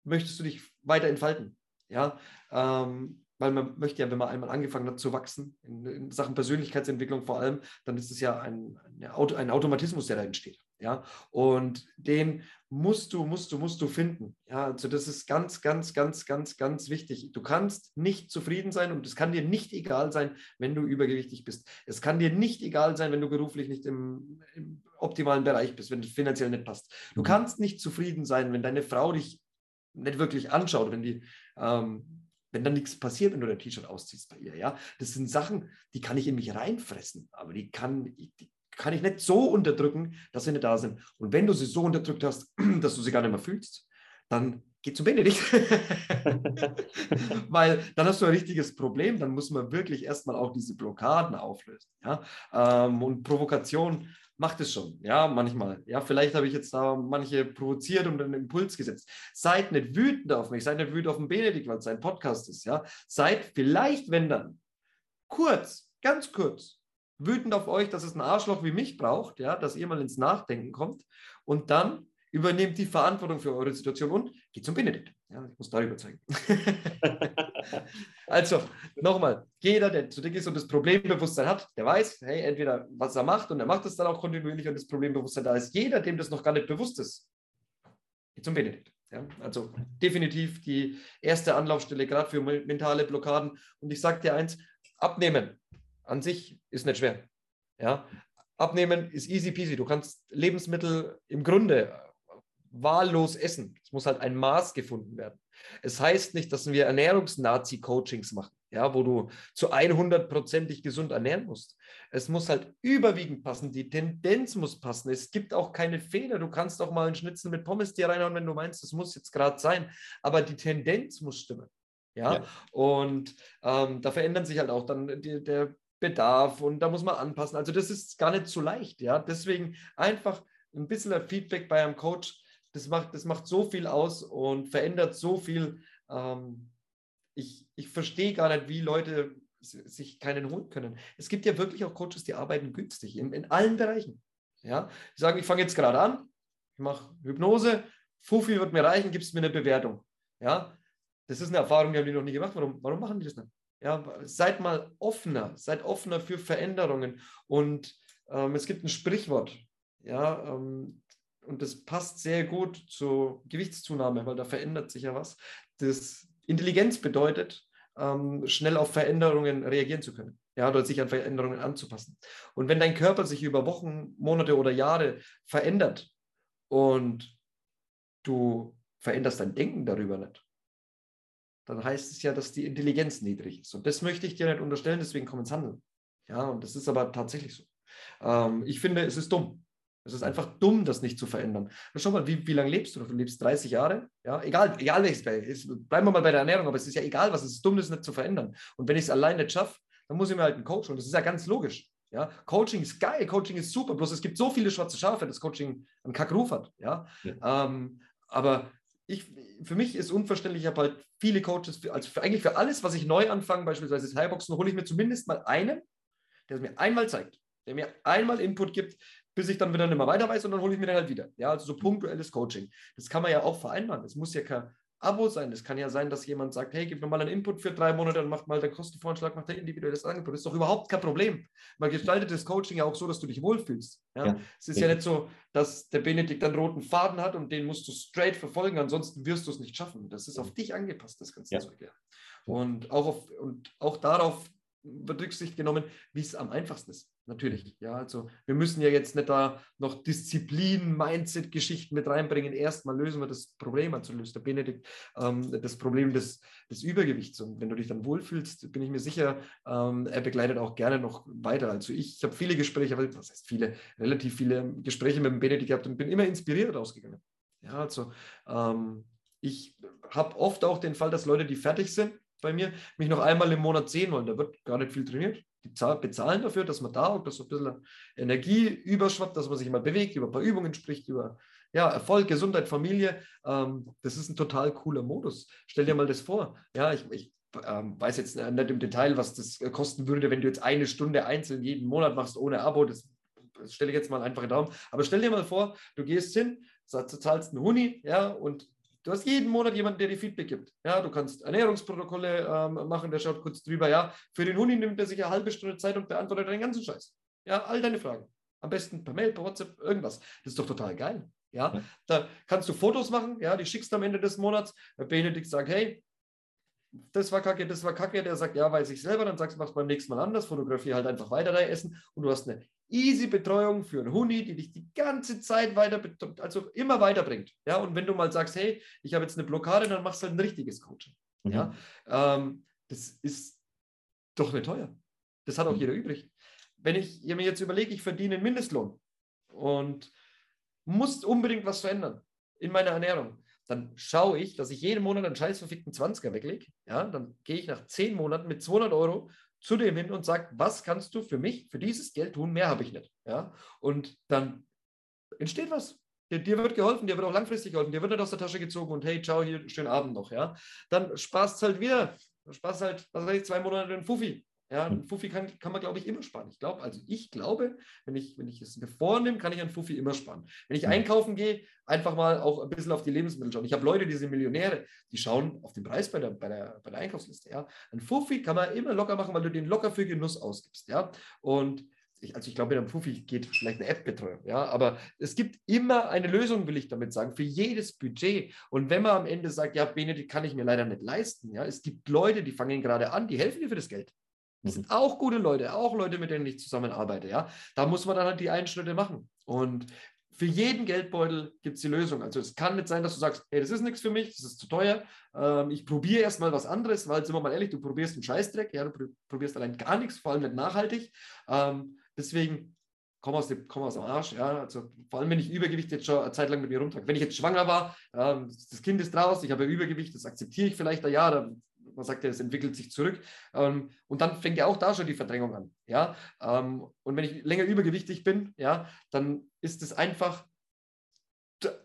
B: möchtest du dich weiter entfalten. Ja, ähm, weil man möchte ja, wenn man einmal angefangen hat zu wachsen, in, in Sachen Persönlichkeitsentwicklung vor allem, dann ist es ja ein, ein Automatismus, der da entsteht. Ja, und den musst du, musst du, musst du finden. Ja, also das ist ganz, ganz, ganz, ganz, ganz wichtig. Du kannst nicht zufrieden sein und es kann dir nicht egal sein, wenn du übergewichtig bist. Es kann dir nicht egal sein, wenn du beruflich nicht im, im optimalen Bereich bist, wenn es finanziell nicht passt. Du mhm. kannst nicht zufrieden sein, wenn deine Frau dich nicht wirklich anschaut, wenn die ähm, wenn dann nichts passiert, wenn du dein T-Shirt ausziehst bei ihr, ja, das sind Sachen, die kann ich in mich reinfressen, aber die kann, die kann ich nicht so unterdrücken, dass sie nicht da sind. Und wenn du sie so unterdrückt hast, dass du sie gar nicht mehr fühlst, dann geh zum Benedikt. Weil dann hast du ein richtiges Problem, dann muss man wirklich erstmal auch diese Blockaden auflösen. Ja? Ähm, und Provokation macht es schon, ja, manchmal. Ja, vielleicht habe ich jetzt da manche provoziert und einen Impuls gesetzt. Seid nicht wütend auf mich, seid nicht wütend auf den Benedikt, weil es sein Podcast ist, ja. Seid vielleicht, wenn dann, kurz, ganz kurz, wütend auf euch, dass es ein Arschloch wie mich braucht, ja, dass ihr mal ins Nachdenken kommt und dann übernehmt die Verantwortung für eure Situation und geht zum Benedikt. Ja, ich muss darüber zeigen. also, nochmal, jeder, der zu dick ist und das Problembewusstsein hat, der weiß, hey, entweder was er macht und er macht es dann auch kontinuierlich und das Problembewusstsein da ist. Jeder, dem das noch gar nicht bewusst ist, geht zum Benedikt. Ja, also definitiv die erste Anlaufstelle, gerade für mentale Blockaden. Und ich sage dir eins, abnehmen an sich ist nicht schwer. Ja, abnehmen ist easy peasy. Du kannst Lebensmittel im Grunde wahllos essen. Es muss halt ein Maß gefunden werden. Es heißt nicht, dass wir Ernährungsnazi-Coachings machen, ja, wo du zu 100%ig gesund ernähren musst. Es muss halt überwiegend passen, die Tendenz muss passen. Es gibt auch keine Fehler. Du kannst auch mal einen Schnitzel mit Pommes dir reinhauen, wenn du meinst, das muss jetzt gerade sein. Aber die Tendenz muss stimmen. Ja, ja. und ähm, da verändern sich halt auch dann die, der Bedarf und da muss man anpassen. Also das ist gar nicht so leicht. Ja, deswegen einfach ein bisschen Feedback bei einem Coach das macht, das macht so viel aus und verändert so viel. Ähm, ich, ich verstehe gar nicht, wie Leute sich keinen holen können. Es gibt ja wirklich auch Coaches, die arbeiten günstig in, in allen Bereichen. Ja? Die sagen, ich fange jetzt gerade an, ich mache Hypnose, Fufi wird mir reichen, gibst mir eine Bewertung. Ja? Das ist eine Erfahrung, die haben die noch nie gemacht. Warum, warum machen die das nicht? Ja, seid mal offener, seid offener für Veränderungen. Und ähm, es gibt ein Sprichwort, ja, ähm, und das passt sehr gut zur Gewichtszunahme, weil da verändert sich ja was. Das Intelligenz bedeutet, ähm, schnell auf Veränderungen reagieren zu können. Ja, oder sich an Veränderungen anzupassen. Und wenn dein Körper sich über Wochen, Monate oder Jahre verändert und du veränderst dein Denken darüber nicht, dann heißt es ja, dass die Intelligenz niedrig ist. Und das möchte ich dir nicht unterstellen, deswegen komm ins Handeln. Ja, und das ist aber tatsächlich so. Ähm, ich finde, es ist dumm. Es ist einfach dumm, das nicht zu verändern. schau mal, wie, wie lange lebst du noch? Du lebst 30 Jahre? Ja, egal, egal welches. Bleiben wir mal bei der Ernährung, aber es ist ja egal, was es ist dumm, das nicht zu verändern. Und wenn ich es allein nicht schaffe, dann muss ich mir halt einen Coach holen. Das ist ja ganz logisch. Ja, Coaching ist geil, Coaching ist super, bloß es gibt so viele schwarze Schafe, dass Coaching einen Kackruf hat. Ja? ja. Ähm, aber ich, für mich ist unverständlich, ich habe halt viele Coaches, also für, eigentlich für alles, was ich neu anfange, beispielsweise das Highboxen, hole ich mir zumindest mal einen, der es mir einmal zeigt, der mir einmal Input gibt, bis ich dann wieder nicht mehr weiter weiß und dann hole ich mir dann halt wieder. Ja, also so punktuelles Coaching. Das kann man ja auch vereinbaren. Es muss ja kein Abo sein. Es kann ja sein, dass jemand sagt, hey, gib mir mal einen Input für drei Monate und macht mal den Kostenvoranschlag, macht ein individuelles Angebot. Das ist doch überhaupt kein Problem. Man gestaltet das Coaching ja auch so, dass du dich wohlfühlst. Ja? ja. Es ist ja. ja nicht so, dass der Benedikt einen roten Faden hat und den musst du straight verfolgen, ansonsten wirst du es nicht schaffen. Das ist auf dich angepasst, das ganze ja. Zeug. Ja. Und auch, auf, und auch darauf wird Rücksicht genommen, wie es am einfachsten ist. Natürlich. Ja, also wir müssen ja jetzt nicht da noch Disziplin, Mindset-Geschichten mit reinbringen. Erstmal lösen wir das Problem, also löst der Benedikt ähm, das Problem des, des Übergewichts. Und wenn du dich dann wohlfühlst, bin ich mir sicher, ähm, er begleitet auch gerne noch weiter. Also ich, ich habe viele Gespräche, was heißt viele, relativ viele Gespräche mit dem Benedikt gehabt und bin immer inspiriert ausgegangen. Ja, also ähm, ich habe oft auch den Fall, dass Leute, die fertig sind, bei mir, mich noch einmal im Monat sehen wollen. Da wird gar nicht viel trainiert. Die bezahlen dafür, dass man da, dass so ein bisschen Energie überschwappt, dass man sich mal bewegt, über ein paar Übungen spricht, über ja, Erfolg, Gesundheit, Familie. Ähm, das ist ein total cooler Modus. Stell dir mal das vor. Ja, ich, ich ähm, weiß jetzt nicht im Detail, was das kosten würde, wenn du jetzt eine Stunde einzeln jeden Monat machst ohne Abo. Das, das stelle ich jetzt mal einfach in Daumen. Aber stell dir mal vor, du gehst hin, zahlst einen Huni, ja, und Du hast jeden Monat jemanden, der dir Feedback gibt. Ja, du kannst Ernährungsprotokolle ähm, machen, der schaut kurz drüber. Ja, für den Huni nimmt er sich eine halbe Stunde Zeit und beantwortet deinen ganzen Scheiß. Ja, all deine Fragen. Am besten per Mail, per WhatsApp, irgendwas. Das ist doch total geil. Ja, da kannst du Fotos machen. Ja, die schickst du am Ende des Monats. Benedikt sagt, hey, das war kacke, das war kacke. Der sagt, ja, weiß ich selber. Dann sagst du, machst beim nächsten Mal anders. Fotografie halt einfach weiter dein Essen und du hast eine easy Betreuung für einen Huni, die dich die ganze Zeit weiter, also immer weiterbringt. Ja, und wenn du mal sagst, hey, ich habe jetzt eine Blockade, dann machst du halt ein richtiges Coaching. Mhm. Ja, ähm, das ist doch nicht teuer. Das hat auch mhm. jeder übrig. Wenn ich mir jetzt überlege, ich verdiene einen Mindestlohn und muss unbedingt was verändern in meiner Ernährung, dann schaue ich, dass ich jeden Monat einen scheiß verfickten 20er weglege. Ja, dann gehe ich nach zehn Monaten mit 200 Euro zu dem hin und sagt, was kannst du für mich, für dieses Geld tun? Mehr habe ich nicht. Ja? Und dann entsteht was. Dir, dir, wird geholfen, dir wird auch langfristig geholfen, dir wird nicht aus der Tasche gezogen und hey, ciao, hier, schönen Abend noch. Ja? Dann sparst halt wieder, sparst halt, was weiß ich, zwei Monate den Fuffi. Ja, ein Fuffi kann, kann man, glaube ich, immer sparen. Ich glaube, also ich glaube, wenn ich, wenn ich es mir vornehme, kann ich einen Fuffi immer sparen. Wenn ich einkaufen gehe, einfach mal auch ein bisschen auf die Lebensmittel schauen. Ich habe Leute, die sind Millionäre, die schauen auf den Preis bei der, bei der, bei der Einkaufsliste. Ja. Ein Fuffi kann man immer locker machen, weil du den locker für Genuss ausgibst. Ja. Und ich, also ich glaube, mit einem Fuffi geht vielleicht eine App-Betreuung, ja, aber es gibt immer eine Lösung, will ich damit sagen, für jedes Budget. Und wenn man am Ende sagt, ja, Benedikt kann ich mir leider nicht leisten, ja, es gibt Leute, die fangen gerade an, die helfen dir für das Geld. Das sind auch gute Leute, auch Leute, mit denen ich zusammenarbeite. Ja? Da muss man dann halt die Einschnitte machen. Und für jeden Geldbeutel gibt es die Lösung. Also es kann nicht sein, dass du sagst, hey, das ist nichts für mich, das ist zu teuer. Ähm, ich probiere erstmal was anderes, weil, sind wir mal ehrlich, du probierst einen Scheißdreck, ja, du probierst allein gar nichts, vor allem nicht nachhaltig. Ähm, deswegen komm aus, dem, komm aus dem Arsch. Ja? Also, vor allem, wenn ich Übergewicht jetzt schon eine Zeit lang mit mir rumtrage. Wenn ich jetzt schwanger war, ähm, das Kind ist draußen, ich habe Übergewicht, das akzeptiere ich vielleicht Jahr, dann man sagt ja, es entwickelt sich zurück. Ähm, und dann fängt ja auch da schon die Verdrängung an. Ja? Ähm, und wenn ich länger übergewichtig bin, ja, dann ist es einfach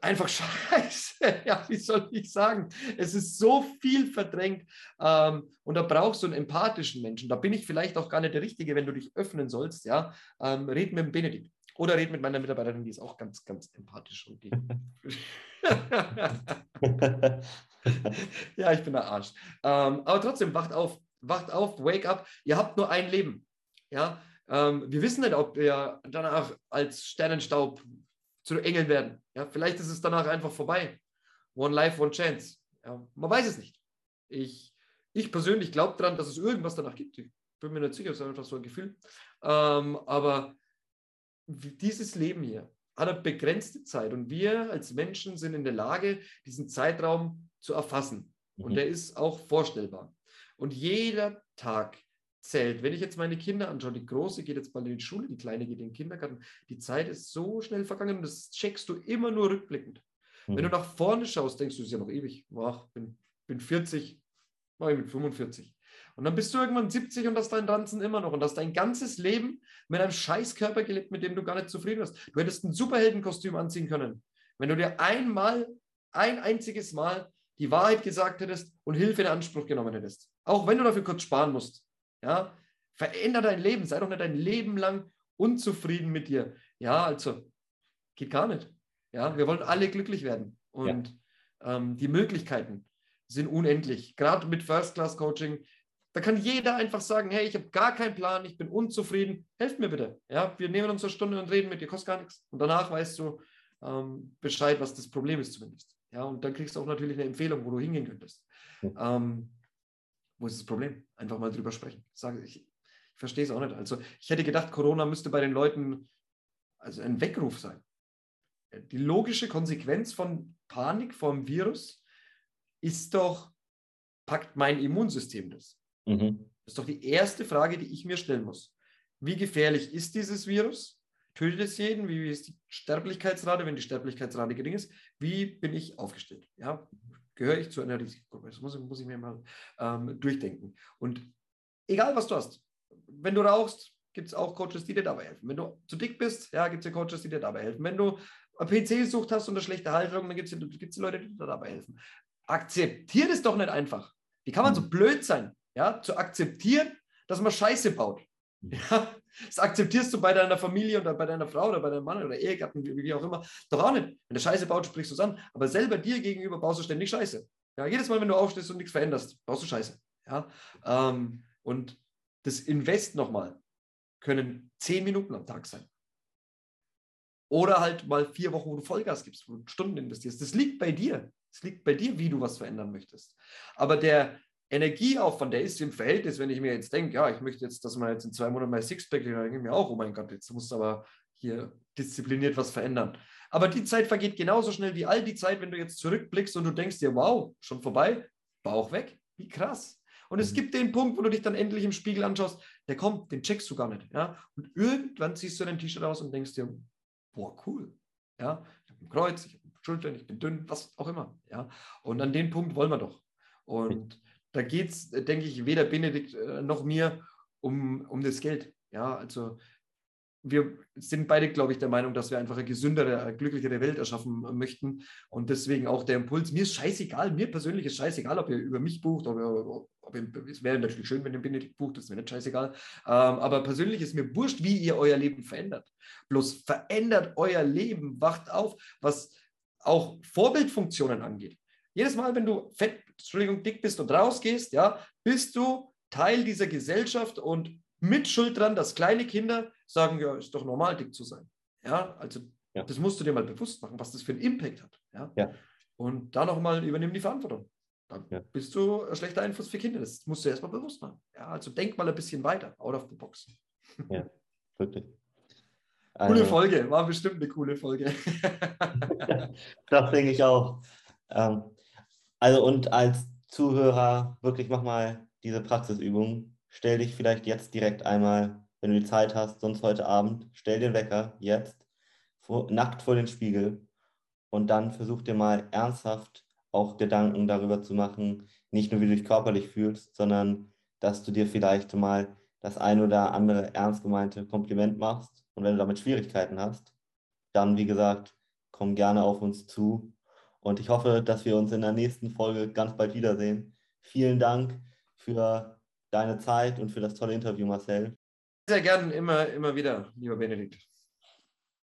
B: einfach scheiße. Ja, wie soll ich sagen? Es ist so viel verdrängt ähm, und da brauchst du einen empathischen Menschen. Da bin ich vielleicht auch gar nicht der Richtige, wenn du dich öffnen sollst. Ja, ähm, red mit dem Benedikt oder red mit meiner Mitarbeiterin, die ist auch ganz, ganz empathisch und die ja, ich bin der Arsch. Ähm, aber trotzdem, wacht auf, wacht auf, wake up. Ihr habt nur ein Leben. Ja, ähm, wir wissen nicht, ob wir danach als Sternenstaub zu Engeln werden. Ja, vielleicht ist es danach einfach vorbei. One life, one chance. Ja, man weiß es nicht. Ich, ich persönlich glaube daran, dass es irgendwas danach gibt. Ich bin mir nicht sicher, es ist einfach so ein Gefühl. Ähm, aber dieses Leben hier, hat eine begrenzte Zeit und wir als Menschen sind in der Lage, diesen Zeitraum zu erfassen. Und mhm. der ist auch vorstellbar. Und jeder Tag zählt. Wenn ich jetzt meine Kinder anschaue, die Große geht jetzt bald in die Schule, die Kleine geht in den Kindergarten, die Zeit ist so schnell vergangen und das checkst du immer nur rückblickend. Mhm. Wenn du nach vorne schaust, denkst du, es ist ja noch ewig. Ach, bin, bin 40, mache ich mit 45. Und dann bist du irgendwann 70 und hast deinen Ranzen immer noch und hast dein ganzes Leben mit einem Scheißkörper gelebt, mit dem du gar nicht zufrieden bist. Du hättest ein Superheldenkostüm anziehen können, wenn du dir einmal, ein einziges Mal die Wahrheit gesagt hättest und Hilfe in Anspruch genommen hättest. Auch wenn du dafür kurz sparen musst. Ja, veränder dein Leben. Sei doch nicht dein Leben lang unzufrieden mit dir. Ja, also geht gar nicht. Ja, wir wollen alle glücklich werden und ja. ähm, die Möglichkeiten sind unendlich. Gerade mit First-Class-Coaching, da kann jeder einfach sagen, hey, ich habe gar keinen Plan, ich bin unzufrieden, helft mir bitte. Ja, wir nehmen uns eine Stunde und reden mit dir, kostet gar nichts. Und danach weißt du ähm, Bescheid, was das Problem ist zumindest. Ja, und dann kriegst du auch natürlich eine Empfehlung, wo du hingehen könntest. Ja. Ähm, wo ist das Problem? Einfach mal drüber sprechen. Ich sage, ich, ich verstehe es auch nicht. Also ich hätte gedacht, Corona müsste bei den Leuten also ein Weckruf sein. Die logische Konsequenz von Panik vor dem Virus ist doch, packt mein Immunsystem das? Mhm. Das ist doch die erste Frage, die ich mir stellen muss. Wie gefährlich ist dieses Virus? Tötet es jeden? Wie ist die Sterblichkeitsrate, wenn die Sterblichkeitsrate gering ist? Wie bin ich aufgestellt? Ja, gehöre ich zu einer Risikogruppe? Das muss, muss ich mir mal ähm, durchdenken. Und egal, was du hast, wenn du rauchst, gibt es auch Coaches, die dir dabei helfen. Wenn du zu dick bist, ja, gibt es ja Coaches, die dir dabei helfen. Wenn du PC-Sucht hast und eine schlechte Haltung, dann gibt es Leute, die dir dabei helfen. Akzeptiert es doch nicht einfach. Wie kann man so mhm. blöd sein, ja, zu akzeptieren, dass man Scheiße baut? Mhm. Ja, das akzeptierst du bei deiner Familie oder bei deiner Frau oder bei deinem Mann oder Ehegatten, wie auch immer, doch auch nicht. Wenn der Scheiße baut, sprichst du es an, aber selber dir gegenüber baust du ständig Scheiße. Ja, jedes Mal, wenn du aufstehst und nichts veränderst, baust du Scheiße. Ja, ähm, und das Invest nochmal können zehn Minuten am Tag sein. Oder halt mal vier Wochen, wo du Vollgas gibst, wo du Stunden investierst. Das liegt bei dir. Es liegt bei dir, wie du was verändern möchtest. Aber der Energieaufwand, der ist im Verhältnis, wenn ich mir jetzt denke, ja, ich möchte jetzt, dass man jetzt in zwei Monaten mein Sixpack, dann denke ich mir auch, oh mein Gott, jetzt musst du aber hier diszipliniert was verändern. Aber die Zeit vergeht genauso schnell wie all die Zeit, wenn du jetzt zurückblickst und du denkst dir, wow, schon vorbei, Bauch weg, wie krass. Und es mhm. gibt den Punkt, wo du dich dann endlich im Spiegel anschaust, der kommt, den checkst du gar nicht. Ja? Und irgendwann ziehst du dein T-Shirt aus und denkst dir, boah, cool. Ja? Ich habe ein Kreuz, ich habe Schultern, ich bin dünn, was auch immer. Ja? Und an den Punkt wollen wir doch. Und da geht es, denke ich, weder Benedikt äh, noch mir um, um das Geld. Ja, also wir sind beide, glaube ich, der Meinung, dass wir einfach eine gesündere, eine glücklichere Welt erschaffen möchten. Und deswegen auch der Impuls, mir ist scheißegal, mir persönlich ist scheißegal, ob ihr über mich bucht, ob ihr, ob ihr, es wäre natürlich schön, wenn ihr Benedikt bucht, das wäre nicht scheißegal. Ähm, aber persönlich ist mir wurscht, wie ihr euer Leben verändert. Bloß verändert euer Leben, wacht auf, was auch Vorbildfunktionen angeht. Jedes Mal, wenn du fett, Entschuldigung, dick bist und rausgehst, ja, bist du Teil dieser Gesellschaft und mit Schuld dran, dass kleine Kinder sagen, ja, ist doch normal, dick zu sein. Ja, also ja. das musst du dir mal bewusst machen, was das für einen Impact hat. Ja. ja. Und da nochmal übernehmen die Verantwortung. Dann ja. bist du ein schlechter Einfluss für Kinder. Das musst du erstmal bewusst machen. Ja, also denk mal ein bisschen weiter, out of the box.
A: Ja, wirklich.
B: Coole also, Folge, war bestimmt eine coole Folge.
A: das denke ich auch. Ähm, also und als Zuhörer, wirklich mach mal diese Praxisübung. Stell dich vielleicht jetzt direkt einmal, wenn du die Zeit hast, sonst heute Abend, stell den Wecker jetzt, vor, nackt vor den Spiegel und dann versuch dir mal ernsthaft auch Gedanken darüber zu machen, nicht nur wie du dich körperlich fühlst, sondern dass du dir vielleicht mal das ein oder andere ernst gemeinte Kompliment machst. Und wenn du damit Schwierigkeiten hast, dann, wie gesagt, komm gerne auf uns zu. Und ich hoffe, dass wir uns in der nächsten Folge ganz bald wiedersehen. Vielen Dank für deine Zeit und für das tolle Interview, Marcel.
B: Sehr gerne, immer, immer wieder, lieber Benedikt.